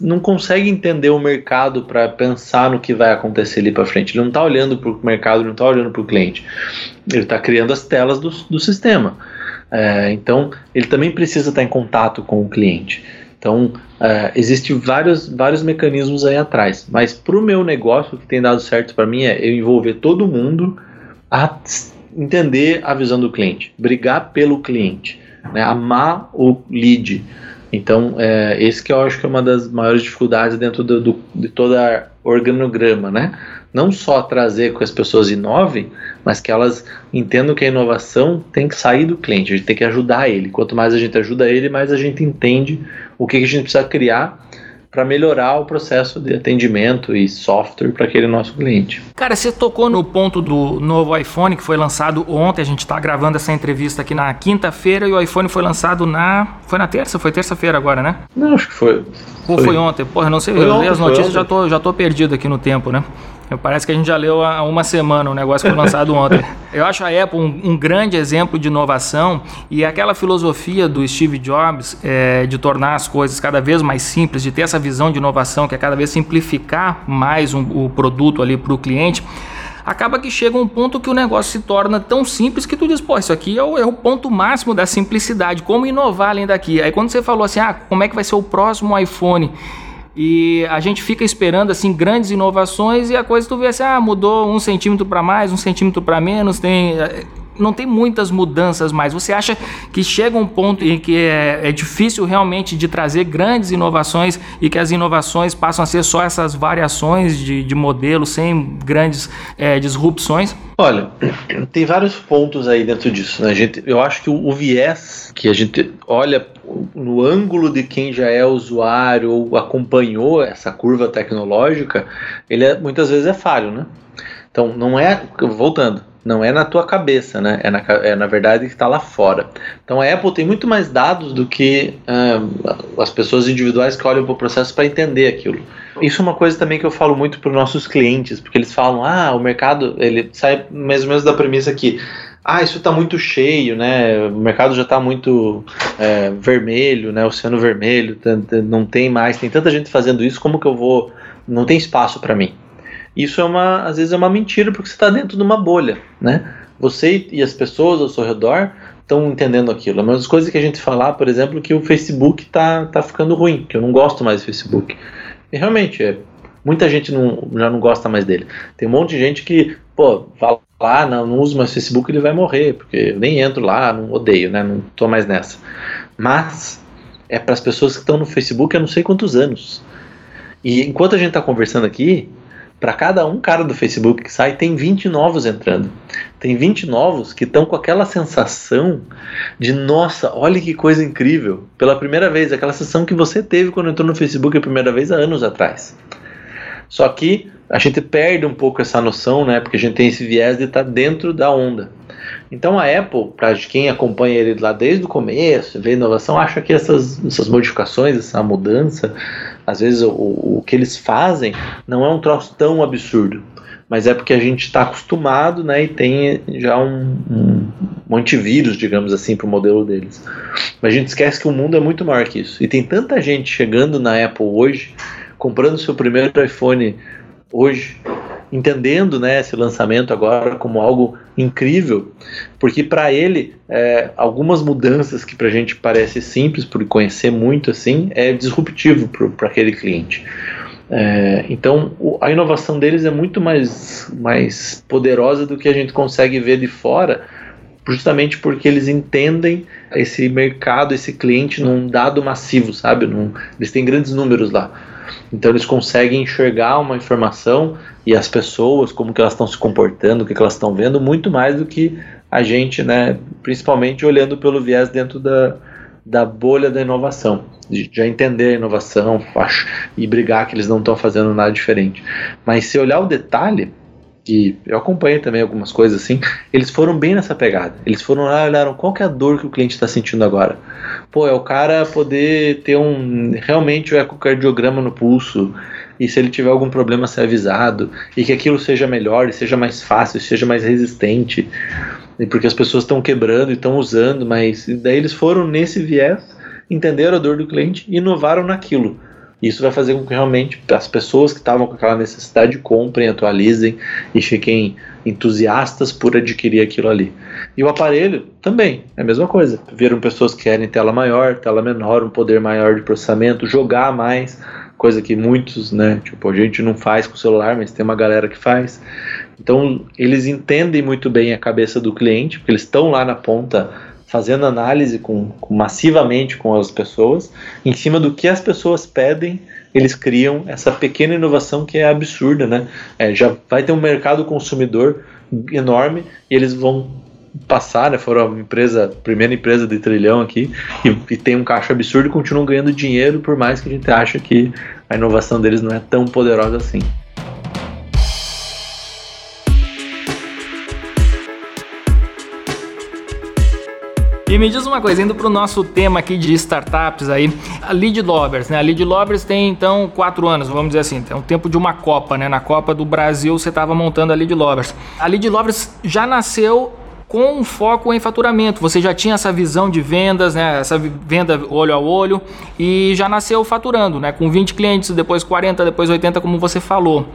não consegue entender o mercado para pensar no que vai acontecer ali para frente. Ele não está olhando para o mercado, ele não está olhando para o cliente. Ele está criando as telas do, do sistema. É, então, ele também precisa estar em contato com o cliente. Então, é, existem vários, vários mecanismos aí atrás. Mas para o meu negócio, o que tem dado certo para mim é eu envolver todo mundo a entender a visão do cliente, brigar pelo cliente, né, amar o lead. Então, é, esse que eu acho que é uma das maiores dificuldades dentro do, do, de toda organograma, né? Não só trazer que as pessoas inovem, mas que elas entendam que a inovação tem que sair do cliente, a gente tem que ajudar ele. Quanto mais a gente ajuda ele, mais a gente entende o que, que a gente precisa criar para melhorar o processo de atendimento e software para aquele nosso cliente. Cara, você tocou no ponto do novo iPhone que foi lançado ontem. A gente está gravando essa entrevista aqui na quinta-feira e o iPhone foi lançado na. Foi na terça? Foi terça-feira agora, né? Não, acho que foi. Ou foi, foi ontem? Porra, não sei. Foi eu ontem, li as notícias já tô, já tô perdido aqui no tempo, né? Parece que a gente já leu há uma semana, o negócio foi lançado ontem. Eu acho a Apple um, um, grande exemplo de inovação e aquela filosofia do Steve Jobs é, de tornar as coisas cada vez mais simples, de ter essa visão de inovação que é cada vez simplificar mais um, o produto ali para o cliente acaba que chega um ponto que o negócio se torna tão simples que tu diz, pô, isso aqui é o, é o ponto máximo da simplicidade, como inovar além daqui. Aí quando você falou assim, ah, como é que vai ser o próximo iPhone? E a gente fica esperando assim grandes inovações e a coisa tu vê assim, ah, mudou um centímetro para mais, um centímetro para menos, tem não tem muitas mudanças mais. Você acha que chega um ponto em que é, é, difícil realmente de trazer grandes inovações e que as inovações passam a ser só essas variações de, de modelo sem grandes é, disrupções? Olha, tem vários pontos aí dentro disso. Né? Gente, eu acho que o, o viés que a gente olha no ângulo de quem já é usuário ou acompanhou essa curva tecnológica, ele é, muitas vezes é falho, né? Então, não é. Voltando, não é na tua cabeça, né? É na, é, na verdade que está lá fora. Então a Apple tem muito mais dados do que uh, as pessoas individuais que olham para o processo para entender aquilo. Isso é uma coisa também que eu falo muito para os nossos clientes, porque eles falam, ah, o mercado, ele sai mais ou menos da premissa que ah, isso está muito cheio, né? O mercado já está muito é, vermelho, né? Oceano vermelho, não tem mais, tem tanta gente fazendo isso, como que eu vou? Não tem espaço para mim. Isso é uma, às vezes é uma mentira porque você está dentro de uma bolha, né? Você e as pessoas ao seu redor estão entendendo aquilo. Mas as coisas que a gente falar, por exemplo, que o Facebook tá, tá ficando ruim, que eu não gosto mais do Facebook. E realmente, é, muita gente não, já não gosta mais dele. Tem um monte de gente que, pô, fala lá, não, não uso mais Facebook, ele vai morrer, porque eu nem entro lá, não odeio, né? Não tô mais nessa. Mas é para as pessoas que estão no Facebook há não sei quantos anos. E enquanto a gente está conversando aqui, para cada um cara do Facebook que sai, tem 20 novos entrando. Tem 20 novos que estão com aquela sensação de nossa, olha que coisa incrível. Pela primeira vez, aquela sensação que você teve quando entrou no Facebook a primeira vez há anos atrás. Só que a gente perde um pouco essa noção, né? Porque a gente tem esse viés de estar tá dentro da onda. Então a Apple, para quem acompanha ele lá desde o começo, vê inovação, acha que essas, essas modificações, essa mudança, às vezes o, o que eles fazem não é um troço tão absurdo, mas é porque a gente está acostumado né, e tem já um, um, um antivírus, digamos assim, para o modelo deles. Mas a gente esquece que o mundo é muito maior que isso. E tem tanta gente chegando na Apple hoje, comprando seu primeiro iPhone hoje, entendendo né, esse lançamento agora como algo incrível, porque para ele é, algumas mudanças que para a gente parece simples por conhecer muito assim é disruptivo para aquele cliente. É, então a inovação deles é muito mais, mais poderosa do que a gente consegue ver de fora, justamente porque eles entendem esse mercado, esse cliente num dado massivo, sabe? Num, eles têm grandes números lá. Então eles conseguem enxergar uma informação e as pessoas, como que elas estão se comportando, o que, que elas estão vendo, muito mais do que a gente, né, principalmente olhando pelo viés dentro da, da bolha da inovação, de já entender a inovação acho, e brigar que eles não estão fazendo nada diferente. Mas se olhar o detalhe, e eu acompanhei também algumas coisas assim, eles foram bem nessa pegada. Eles foram lá e olharam qual que é a dor que o cliente está sentindo agora. Pô, é o cara poder ter um realmente o ecocardiograma no pulso, e se ele tiver algum problema ser avisado e que aquilo seja melhor, e seja mais fácil, seja mais resistente, e porque as pessoas estão quebrando e estão usando, mas daí eles foram nesse viés, entenderam a dor do cliente e inovaram naquilo. Isso vai fazer com que realmente as pessoas que estavam com aquela necessidade comprem, atualizem e fiquem entusiastas por adquirir aquilo ali. E o aparelho também é a mesma coisa. Viram pessoas que querem tela maior, tela menor, um poder maior de processamento, jogar mais, coisa que muitos, né, tipo, a gente não faz com o celular, mas tem uma galera que faz. Então, eles entendem muito bem a cabeça do cliente, porque eles estão lá na ponta fazendo análise com, com, massivamente com as pessoas, em cima do que as pessoas pedem, eles criam essa pequena inovação que é absurda, né? É, já vai ter um mercado consumidor enorme e eles vão passar, né, foram a empresa, primeira empresa de trilhão aqui, e, e, tem um caixa absurdo e continuam ganhando dinheiro, por mais que a gente ache que a inovação deles não é tão poderosa assim. E me diz uma coisa, indo para o nosso tema aqui de startups aí, a Lead Lovers, né? A Lead Lovers tem então quatro anos, vamos dizer assim, tem um tempo de uma Copa, né? Na Copa do Brasil você estava montando a Lead Lovers. A Lead Lovers já nasceu com um foco em faturamento. Você já tinha essa visão de vendas, né? Essa venda olho a olho e já nasceu faturando, né? Com 20 clientes, depois 40, depois 80, como você falou.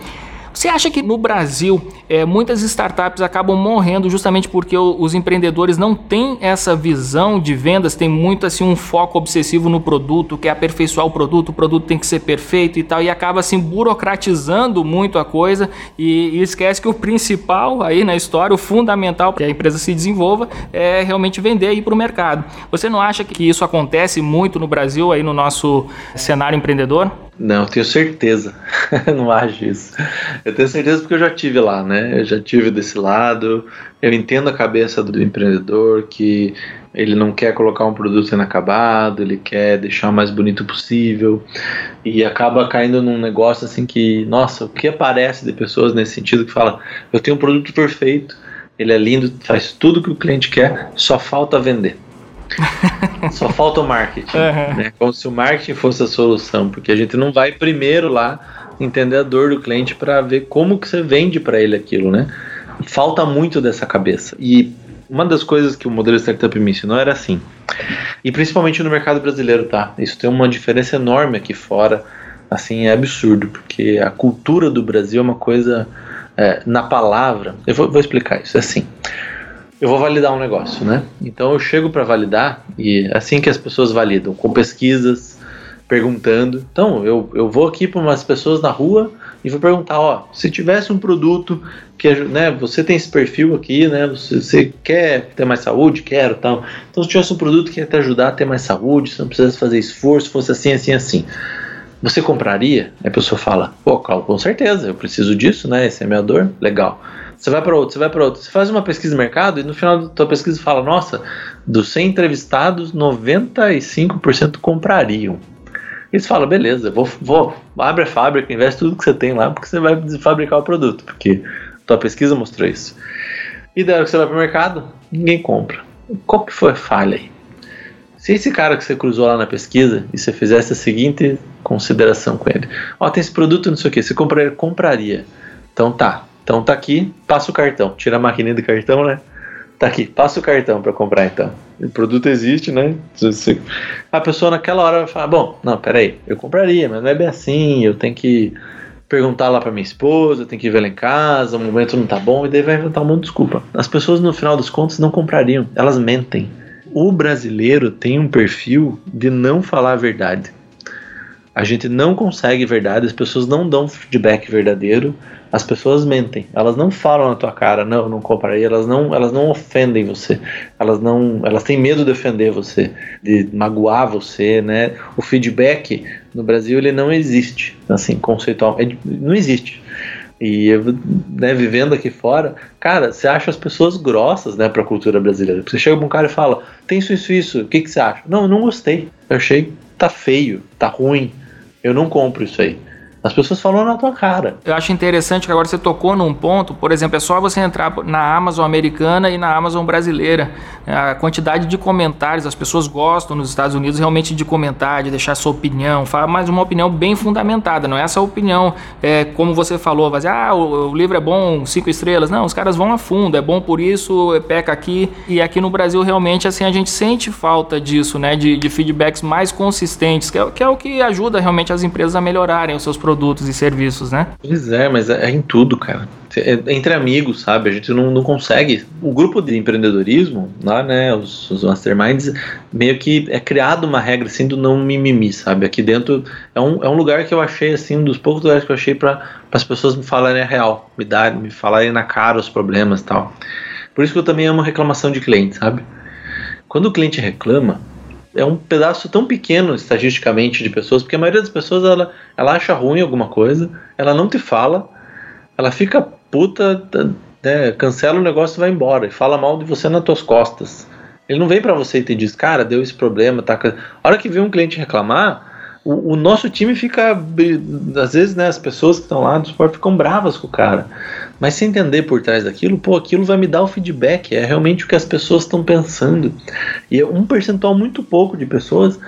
Você acha que no Brasil é, muitas startups acabam morrendo justamente porque os empreendedores não têm essa visão de vendas, tem muito assim um foco obsessivo no produto, quer aperfeiçoar o produto, o produto tem que ser perfeito e tal, e acaba assim burocratizando muito a coisa e, e esquece que o principal aí na história, o fundamental para que a empresa se desenvolva é realmente vender aí para o mercado. Você não acha que isso acontece muito no Brasil aí no nosso cenário empreendedor? Não, tenho certeza. não acho isso. Eu tenho certeza porque eu já tive lá, né? Eu já tive desse lado. Eu entendo a cabeça do empreendedor que ele não quer colocar um produto inacabado, ele quer deixar o mais bonito possível e acaba caindo num negócio assim que, nossa, o que aparece de pessoas nesse sentido que fala, eu tenho um produto perfeito, ele é lindo, faz tudo que o cliente quer, só falta vender. Só falta o marketing. Uhum. Né? Como se o marketing fosse a solução, porque a gente não vai primeiro lá entender a dor do cliente para ver como que você vende para ele aquilo, né? Falta muito dessa cabeça. E uma das coisas que o modelo startup me ensinou era assim, e principalmente no mercado brasileiro, tá? Isso tem uma diferença enorme aqui fora, assim, é absurdo, porque a cultura do Brasil é uma coisa, é, na palavra, eu vou, vou explicar isso, é assim, eu vou validar um negócio, né? Então eu chego para validar e é assim que as pessoas validam, com pesquisas, perguntando. Então eu, eu vou aqui para umas pessoas na rua e vou perguntar, ó, se tivesse um produto que, né, você tem esse perfil aqui, né, você, você quer ter mais saúde, quero, tal. Então se tivesse um produto que ia te ajudar a ter mais saúde, você não precisasse fazer esforço, fosse assim, assim, assim. Você compraria? A pessoa fala, pô, Carl, com certeza, eu preciso disso, né? Esse é minha dor, legal. Você vai para outro, você vai para outro. Você faz uma pesquisa de mercado e no final da tua pesquisa fala: nossa, dos 100 entrevistados, 95% comprariam. Eles falam: beleza, vou, vou, abre a fábrica, investe tudo que você tem lá, porque você vai fabricar o produto, porque tua pesquisa mostrou isso. E daí que você vai para o mercado, ninguém compra. Qual que foi a falha aí? Se esse cara que você cruzou lá na pesquisa e você fizesse a seguinte consideração com ele: Ó, oh, tem esse produto, não sei o que, você compraria? Compraria. Então tá, então tá aqui, passa o cartão. Tira a maquininha do cartão, né? Tá aqui, passa o cartão para comprar então. O produto existe, né? A pessoa naquela hora vai falar: Bom, não, peraí, eu compraria, mas não é bem assim, eu tenho que perguntar lá para minha esposa, tenho que ver lá em casa, o momento não tá bom, e daí vai inventar um monte de desculpa. As pessoas no final dos contos não comprariam, elas mentem. O brasileiro tem um perfil de não falar a verdade. A gente não consegue verdade, as pessoas não dão feedback verdadeiro, as pessoas mentem, elas não falam na tua cara, não, não compraria, elas não, elas não ofendem você, elas não, elas têm medo de ofender você, de magoar você, né? O feedback no Brasil ele não existe, assim, conceitual, é, não existe. E né, vivendo aqui fora, cara, você acha as pessoas grossas, né, pra cultura brasileira. Você chega pra um cara e fala, tem isso, isso, isso, o que, que você acha? Não, eu não gostei. Eu achei tá feio, tá ruim. Eu não compro isso aí. As pessoas falam na tua cara. Eu acho interessante que agora você tocou num ponto, por exemplo, é só você entrar na Amazon americana e na Amazon brasileira. A quantidade de comentários, as pessoas gostam nos Estados Unidos realmente de comentar, de deixar sua opinião, mas uma opinião bem fundamentada, não é essa opinião, é, como você falou, vai dizer, ah, o, o, livro é bom, cinco estrelas. Não, os caras vão a fundo, é bom por isso, peca aqui. E aqui no Brasil, realmente, assim, a gente sente falta disso, né, de, de feedbacks mais consistentes, que é, que é o que ajuda realmente as empresas a melhorarem os seus produtos produtos e serviços, né? Pois é, mas é, em tudo, cara. É entre amigos, sabe? A gente não, não consegue. O grupo de empreendedorismo, lá, né? Os, os masterminds, meio que é criado uma regra assim do não mimimi, sabe? Aqui dentro é um, é um lugar que eu achei, assim, um dos poucos lugares que eu achei para as pessoas me falarem a real, me darem, me falarem na cara os problemas tal. Por isso que eu também amo reclamação de cliente, sabe? Quando o cliente reclama, é um pedaço tão pequeno estatisticamente de pessoas, porque a maioria das pessoas ela, ela acha ruim alguma coisa, ela não te fala, ela fica puta, né, cancela o negócio e vai embora, e fala mal de você nas tuas costas. Ele não vem para você e te diz, cara, deu esse problema, tá. A hora que vem um cliente reclamar, O, o, nosso time fica. Às vezes, né, as pessoas que estão lá no suporte ficam bravas com o cara. Mas se entender por trás daquilo, pô, aquilo vai me dar o feedback. É realmente o que as pessoas estão pensando. E é um percentual muito pouco de pessoas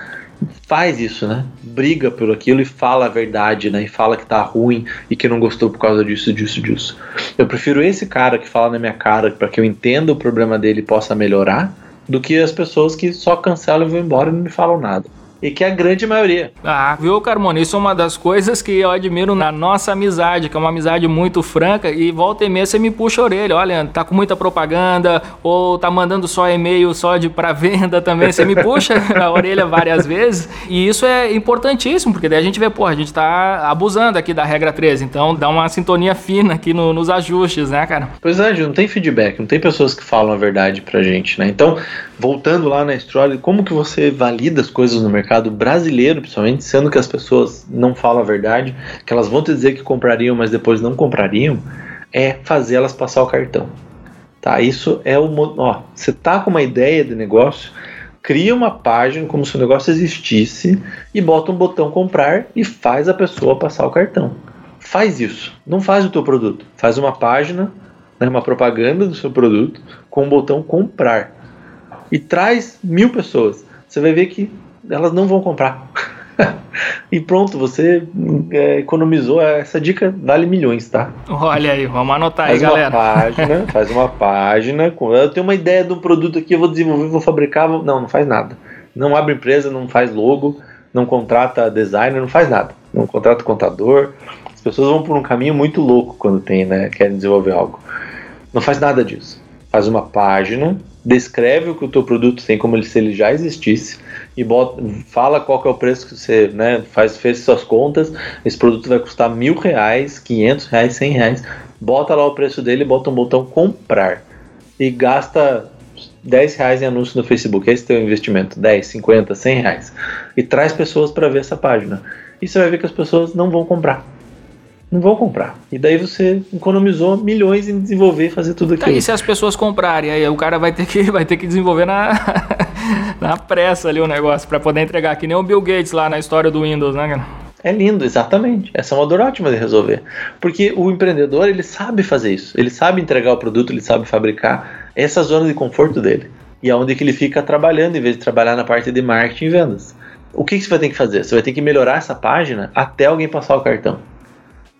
faz isso, né? Briga por aquilo e fala a verdade, né? E fala que tá ruim e que não gostou por causa disso, disso, disso. Eu prefiro esse cara que fala na minha cara para que eu entenda o problema dele e possa melhorar, do que as pessoas que só cancelam e vão embora e não me falam nada e que é a grande maioria. Ah, viu, Carmona? Isso é uma das coisas que eu admiro na nossa amizade, que é uma amizade muito franca e volta e meia você me puxa a orelha. Olha, tá com muita propaganda ou tá mandando só e-mail só de para venda também. Você me puxa a orelha várias vezes e isso é importantíssimo, porque daí a gente vê, pô, a gente tá abusando aqui da regra 13, então dá uma sintonia fina aqui no, nos ajustes, né, cara? Pois é, não tem feedback, não tem pessoas que falam a verdade pra gente, né? Então, voltando lá na história, como que você valida as coisas no mercado brasileiro, principalmente, sendo que as pessoas não falam a verdade, que elas vão te dizer que comprariam, mas depois não comprariam, é fazer elas passar o cartão. Tá? Isso é o ó, você tá com uma ideia de negócio, cria uma página como se o negócio existisse e bota um botão comprar e faz a pessoa passar o cartão. Faz isso. Não faz o teu produto. Faz uma página, né, uma propaganda do seu produto com o botão comprar e traz mil pessoas, você vai ver que elas não vão comprar. e pronto, você é, economizou. Essa dica vale milhões, tá? Olha aí, vamos anotar faz aí, uma galera. Página, faz uma página. Eu tenho uma ideia de um produto aqui, eu vou desenvolver, vou fabricar. Vou, não, não faz nada. Não abre empresa, não faz logo, não contrata designer, não faz nada. Não contrata contador. As pessoas vão por um caminho muito louco quando tem, né? Querem desenvolver algo. Não faz nada disso. Faz uma página descreve o que o teu produto tem como se ele já existisse e bota, fala qual que é o preço que você né, faz, fez suas contas, esse produto vai custar mil reais, quinhentos reais, cem reais, bota lá o preço dele, bota um botão comprar. E gasta 10 reais em anúncio no Facebook, esse é o teu investimento, 10, 50, 100 reais. E traz pessoas para ver essa página. E você vai ver que as pessoas não vão comprar não vão comprar. E daí você economizou milhões em desenvolver e fazer tudo aquilo. Tá, e se as pessoas comprarem, aí o cara vai ter que, vai ter que desenvolver na, na pressa ali o negócio para poder entregar, que nem o Bill Gates lá na história do Windows, né, cara? É lindo, exatamente. Essa é uma dor ótima de resolver. Porque o empreendedor, ele sabe fazer isso. Ele sabe entregar o produto, ele sabe fabricar. Essa é a zona de conforto dele. E é onde que ele fica trabalhando, em vez de trabalhar na parte de marketing e vendas. O que, que você vai ter que fazer? Você vai ter que melhorar essa página até alguém passar o cartão.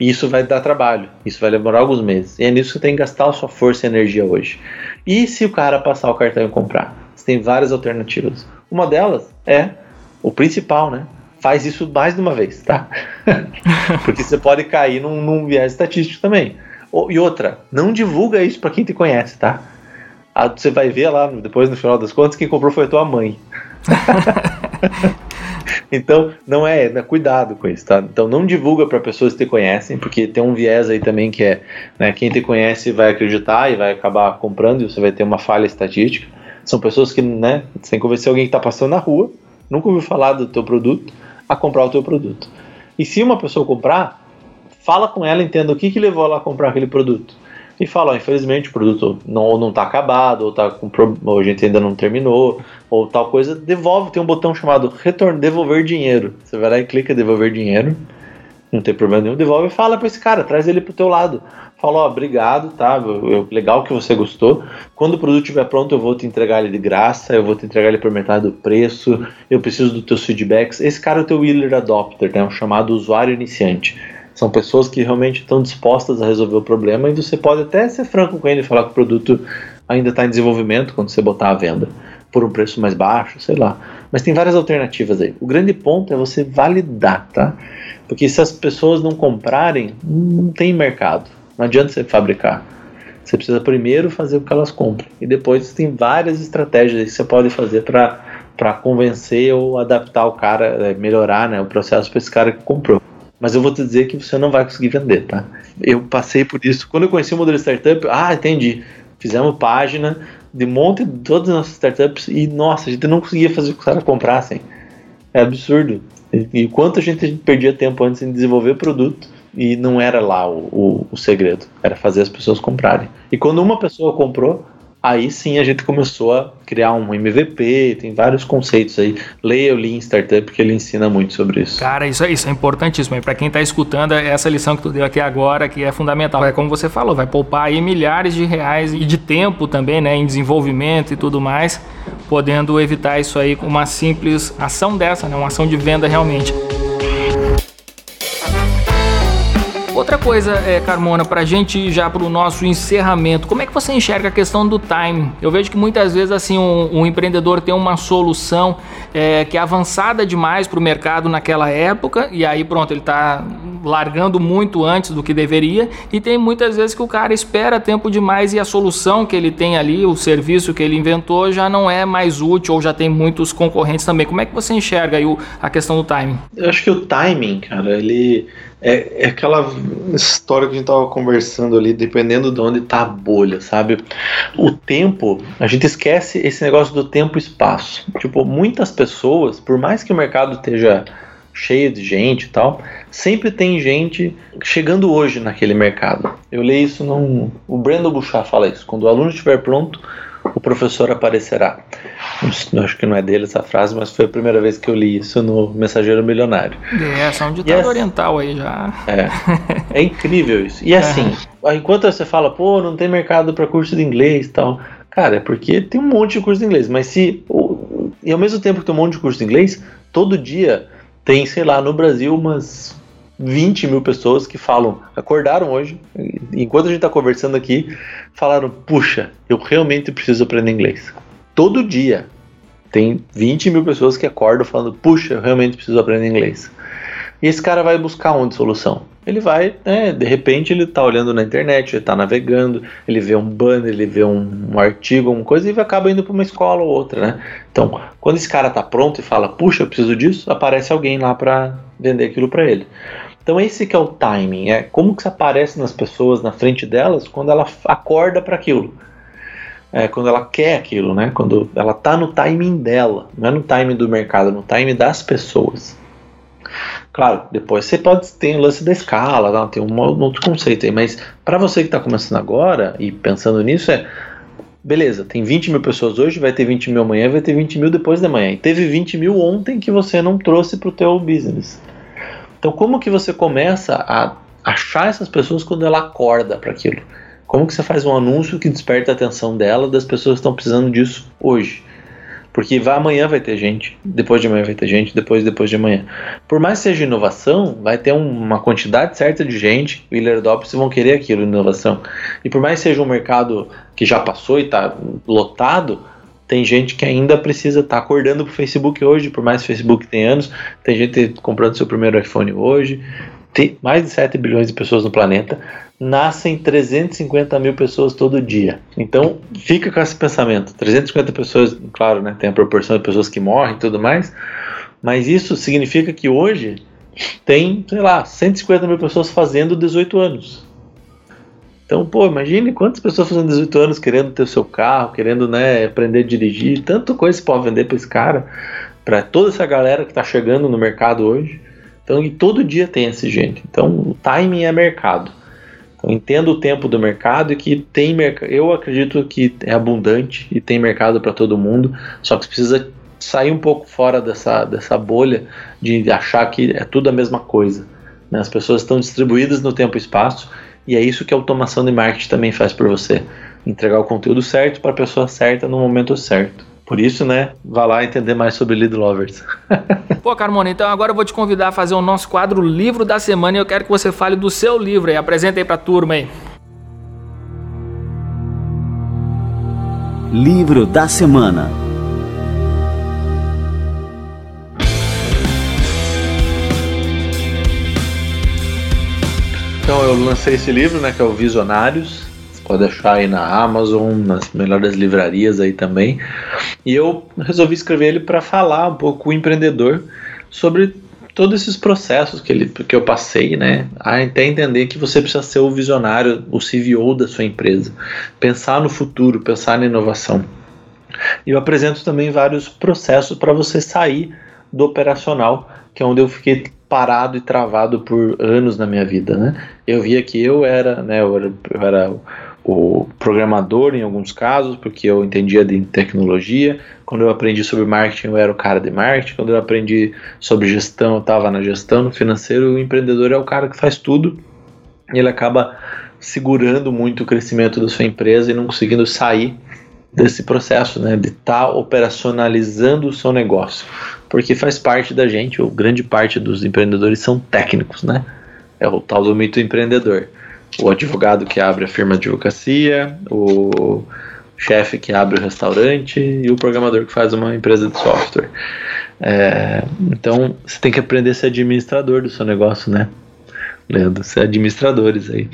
E isso vai dar trabalho, isso vai demorar alguns meses. E é nisso que você tem que gastar a sua força e energia hoje. E se o cara passar o cartão e comprar? Você tem várias alternativas. Uma delas é o principal, né? Faz isso mais de uma vez, tá? Porque você pode cair num, num viés estatístico também. E outra, não divulga isso para quem te conhece, tá? Você vai ver lá depois no final das contas quem comprou foi a tua mãe. Então, não é, né, cuidado com isso, tá? Então, não divulga para pessoas que te conhecem, porque tem um viés aí também que é, né, quem te conhece vai acreditar e vai acabar comprando e você vai ter uma falha estatística. São pessoas que, né, que convencer alguém que está passando na rua, nunca ouviu falar do teu produto, a comprar o teu produto. E se uma pessoa comprar, fala com ela, entenda o que, que levou ela a comprar aquele produto e fala, infelizmente o produto não, não está acabado, ou, tá com, ou a gente ainda não terminou, ou tal coisa, devolve, tem um botão chamado retorno, devolver dinheiro. Você vai lá e clica devolver dinheiro, não tem problema nenhum, devolve e fala para esse cara, traz ele pro teu lado. Fala, ó, obrigado, tá? Eu, legal que você gostou. Quando o produto estiver pronto, eu vou te entregar ele de graça, eu vou te entregar ele por metade do preço, eu preciso dos teus feedbacks. Esse cara é o teu Wheeler Adopter, né? Um chamado usuário iniciante. São pessoas que realmente estão dispostas a resolver o problema e você pode até ser franco com ele e falar que o produto ainda está em desenvolvimento quando você botar à venda por um preço mais baixo, sei lá. Mas tem várias alternativas aí. O grande ponto é você validar, tá? Porque se as pessoas não comprarem, não tem mercado. Não adianta você fabricar. Você precisa primeiro fazer com que elas comprem. E depois tem várias estratégias que você pode fazer para convencer ou adaptar o cara, é, melhorar né, o processo para esse cara que comprou mas eu vou te dizer que você não vai conseguir vender, tá? Eu passei por isso. Quando eu conheci o modelo startup, ah, entendi. Fizemos página de um monte de todas as nossas startups e, nossa, a gente não conseguia fazer com que os caras comprassem. É absurdo. E, quanto a gente perdia tempo antes em desenvolver produto e não era lá o, o, o segredo, era fazer as pessoas comprarem. E quando uma pessoa comprou, aí sim a gente começou a criar um MVP, tem vários conceitos aí. Leia o Lean Startup que ele ensina muito sobre isso. Cara, isso, é, isso é importantíssimo. E para quem está escutando, é essa lição que tu deu aqui agora, que é fundamental. É como você falou, vai poupar aí milhares de reais e de tempo também, né, em desenvolvimento e tudo mais, podendo evitar isso aí com uma simples ação dessa, né, uma ação de venda realmente. Outra coisa, é, Carmona, para a gente já para o nosso encerramento, como é que você enxerga a questão do time? Eu vejo que muitas vezes assim um, um empreendedor tem uma solução é, que é avançada demais para o mercado naquela época e aí pronto, ele está largando muito antes do que deveria e tem muitas vezes que o cara espera tempo demais e a solução que ele tem ali, o serviço que ele inventou já não é mais útil ou já tem muitos concorrentes também. Como é que você enxerga aí o, a questão do timing? Eu acho que o timing, cara, ele é, é, aquela história que a gente tava conversando ali, dependendo de onde tá a bolha, sabe? O tempo, a gente esquece esse negócio do tempo e espaço. Tipo, muitas pessoas, por mais que o mercado esteja cheio de gente e tal, sempre tem gente chegando hoje naquele mercado. Eu leio isso num. O Brandon Bouchard fala isso. Quando o aluno estiver pronto, o professor aparecerá. Acho que não é dele essa frase, mas foi a primeira vez que eu li isso no Mensageiro Milionário. É, só um ditado é, oriental aí já. É, é incrível isso. E assim, é. enquanto você fala, pô, não tem mercado para curso de inglês e tal, cara, é porque tem um monte de curso de inglês, mas se. E ao mesmo tempo que tem um monte de curso de inglês, todo dia tem, sei lá, no Brasil umas 20 mil pessoas que falam, acordaram hoje, enquanto a gente está conversando aqui, falaram: puxa, eu realmente preciso aprender inglês. Todo dia tem 20 mil pessoas que acordam falando: puxa, eu realmente preciso aprender inglês. E esse cara vai buscar onde solução? Ele vai, né, de repente ele está olhando na internet, ele está navegando, ele vê um banner, ele vê um, um artigo, uma coisa e acaba indo para uma escola ou outra, né? Então, quando esse cara está pronto e fala, puxa, eu preciso disso, aparece alguém lá para vender aquilo para ele. Então esse que é o timing, é como que se aparece nas pessoas na frente delas quando ela acorda para aquilo. É, quando ela quer aquilo, né? Quando ela tá no timing dela, não é no timing do mercado, é no timing das pessoas. Claro, depois você pode ter o lance da escala, não, tem um, um outro conceito aí, mas para você que está começando agora e pensando nisso é beleza, tem 20 mil pessoas hoje, vai ter 20 mil amanhã, vai ter 20 mil depois da manhã. E teve 20 mil ontem que você não trouxe para o teu business. Então, como que você começa a achar essas pessoas quando ela acorda para aquilo? Como que você faz um anúncio que desperta a atenção dela das pessoas que estão precisando disso hoje? Porque vai, amanhã vai ter gente, depois de amanhã vai ter gente, depois depois de amanhã. Por mais que seja inovação, vai ter uma quantidade certa de gente, o adopters vão querer aquilo, inovação. E por mais que seja um mercado que já passou e está lotado, tem gente que ainda precisa estar tá acordando pro Facebook hoje, por mais que o Facebook tenha anos, tem gente comprando seu primeiro iPhone hoje, tem mais de 7 bilhões de pessoas no planeta, nascem 350 mil pessoas todo dia. Então, fica com esse pensamento. 350 pessoas, claro, né, tem a proporção de pessoas que morrem e tudo mais, mas isso significa que hoje tem, sei lá, 150 mil pessoas fazendo 18 anos. Então, pô, imagine quantas pessoas fazendo 18 anos querendo ter o seu carro, querendo né, aprender a dirigir, tanto coisa você pode vender para esse cara, para toda essa galera que está chegando no mercado hoje. Então, e todo dia tem esse gente. Então, o timing é mercado. Então, o tempo do mercado e que tem mercado. Eu acredito que é abundante e tem mercado para todo mundo, só que precisa sair um pouco fora dessa, dessa bolha de achar que é tudo a mesma coisa. Né? As pessoas estão distribuídas no tempo e espaço e é isso que a automação de marketing também faz por você. Entregar o conteúdo certo para a pessoa certa no momento certo. Por isso, né, vá lá entender mais sobre Lead Lovers. Pô, Carmona, então agora eu vou te convidar a fazer o nosso quadro Livro da Semana e eu quero que você fale do seu livro aí. Apresenta aí para a turma aí. Livro da Semana Então eu lancei esse livro, né, que é o Visionários. Você pode achar aí na Amazon, nas melhores livrarias aí também. E eu resolvi escrever ele para falar um pouco com o empreendedor sobre todos esses processos que, ele, que eu passei, né? Até entender que você precisa ser o visionário, o CVO da sua empresa. Pensar no futuro, pensar na inovação. E eu apresento também vários processos para você sair do operacional, que é onde eu fiquei parado e travado por anos na minha vida, né? Eu via que eu era, né, eu era, eu era o programador em alguns casos, porque eu entendia de tecnologia. Quando eu aprendi sobre marketing, eu era o cara de marketing. Quando eu aprendi sobre gestão, eu estava na gestão. No financeiro, o empreendedor é o cara que faz tudo. E ele acaba segurando muito o crescimento da sua empresa e não conseguindo sair desse processo, né, de estar tá operacionalizando o seu negócio, porque faz parte da gente, ou grande parte dos empreendedores são técnicos, né? É o tal do mito empreendedor o advogado que abre a firma de advocacia, o chefe que abre o restaurante e o programador que faz uma empresa de software. É, então você tem que aprender a ser administrador do seu negócio, né? Leandro, ser administradores aí.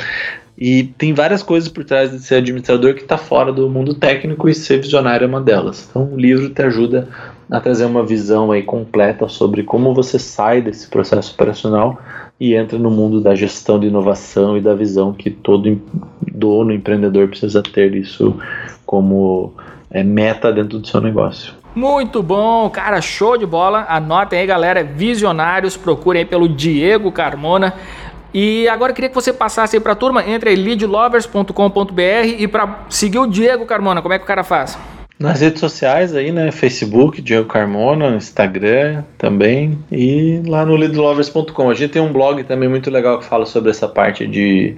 E tem várias coisas por trás de ser administrador que está fora do mundo técnico e ser visionário é uma delas. Então o livro te ajuda a trazer uma visão aí completa sobre como você sai desse processo operacional e entra no mundo da gestão de inovação e da visão que todo dono, empreendedor precisa ter isso como é, meta dentro do seu negócio. Muito bom, cara, show de bola. Anotem aí, galera, visionários, procurem aí pelo Diego Carmona. E agora eu queria que você passasse aí para a turma, entre leadlovers.com.br e para seguir o Diego Carmona, como é que o cara faz? Nas redes sociais aí, né? Facebook, Diego Carmona, Instagram também. E lá no leadlovers.com. A gente tem um blog também muito legal que fala sobre essa parte de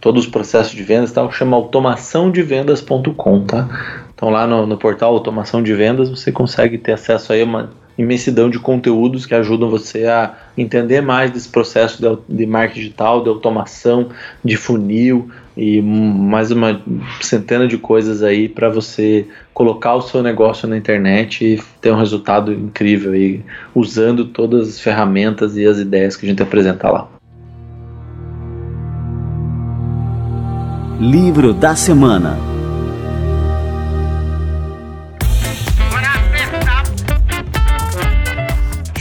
todos os processos de vendas, tá? chama automaçãodevendas.com, tá? Então lá no, no, portal Automação de Vendas você consegue ter acesso aí a uma imensidão de conteúdos que ajudam você a entender mais desse processo de, de marketing digital, de automação, de funil, e mais uma centena de coisas aí para você colocar o seu negócio na internet e ter um resultado incrível aí, usando todas as ferramentas e as ideias que a gente apresenta lá. Livro da semana.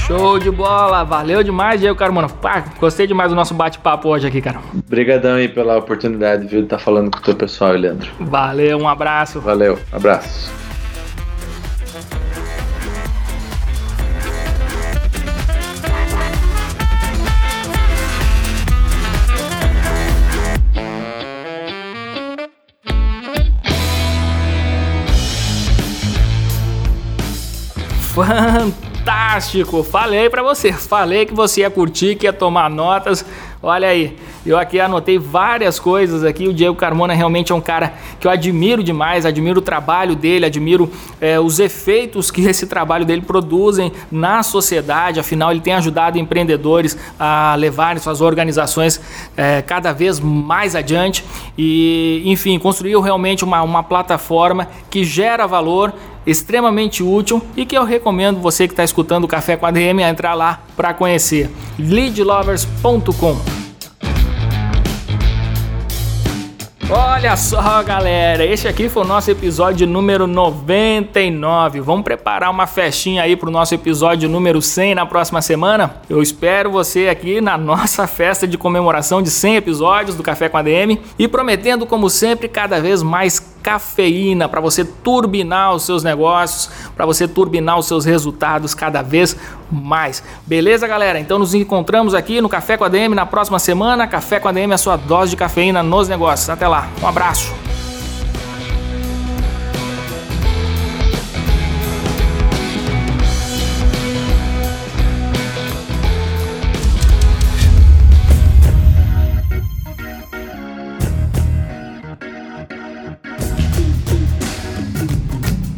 Show de bola, valeu demais, Diego Carmona. Pá, gostei demais do nosso bate-papo hoje aqui, cara. Obrigadão aí pela oportunidade de estar falando com o teu pessoal, Leandro. Valeu, um abraço. Valeu, abraço. Fantástico! Fantástico. Falei para você, falei que você ia curtir, que ia tomar notas. Olha aí, eu aqui anotei várias coisas aqui. O Diego Carmona realmente é um cara que eu admiro demais, admiro o trabalho dele, admiro é, os efeitos que esse trabalho dele produzem na sociedade. Afinal, ele tem ajudado empreendedores a levarem suas organizações é, cada vez mais adiante e, enfim, construiu realmente uma, uma plataforma que gera valor extremamente útil e que eu recomendo você que está escutando o Café com a DM a entrar lá para conhecer. leadlovers.com Olha só, galera, este aqui foi o nosso episódio número 99. Vamos preparar uma festinha aí pro nosso episódio número 100 na próxima semana? Eu espero você aqui na nossa festa de comemoração de 100 episódios do Café com a DM e prometendo, como sempre, cada vez mais cafeína para você turbinar os seus negócios, para você turbinar os seus resultados cada vez mais. Beleza, galera? Então nos encontramos aqui no Café com a DM na próxima semana. Café com a DM é a sua dose de cafeína nos negócios. Até lá. Um abraço.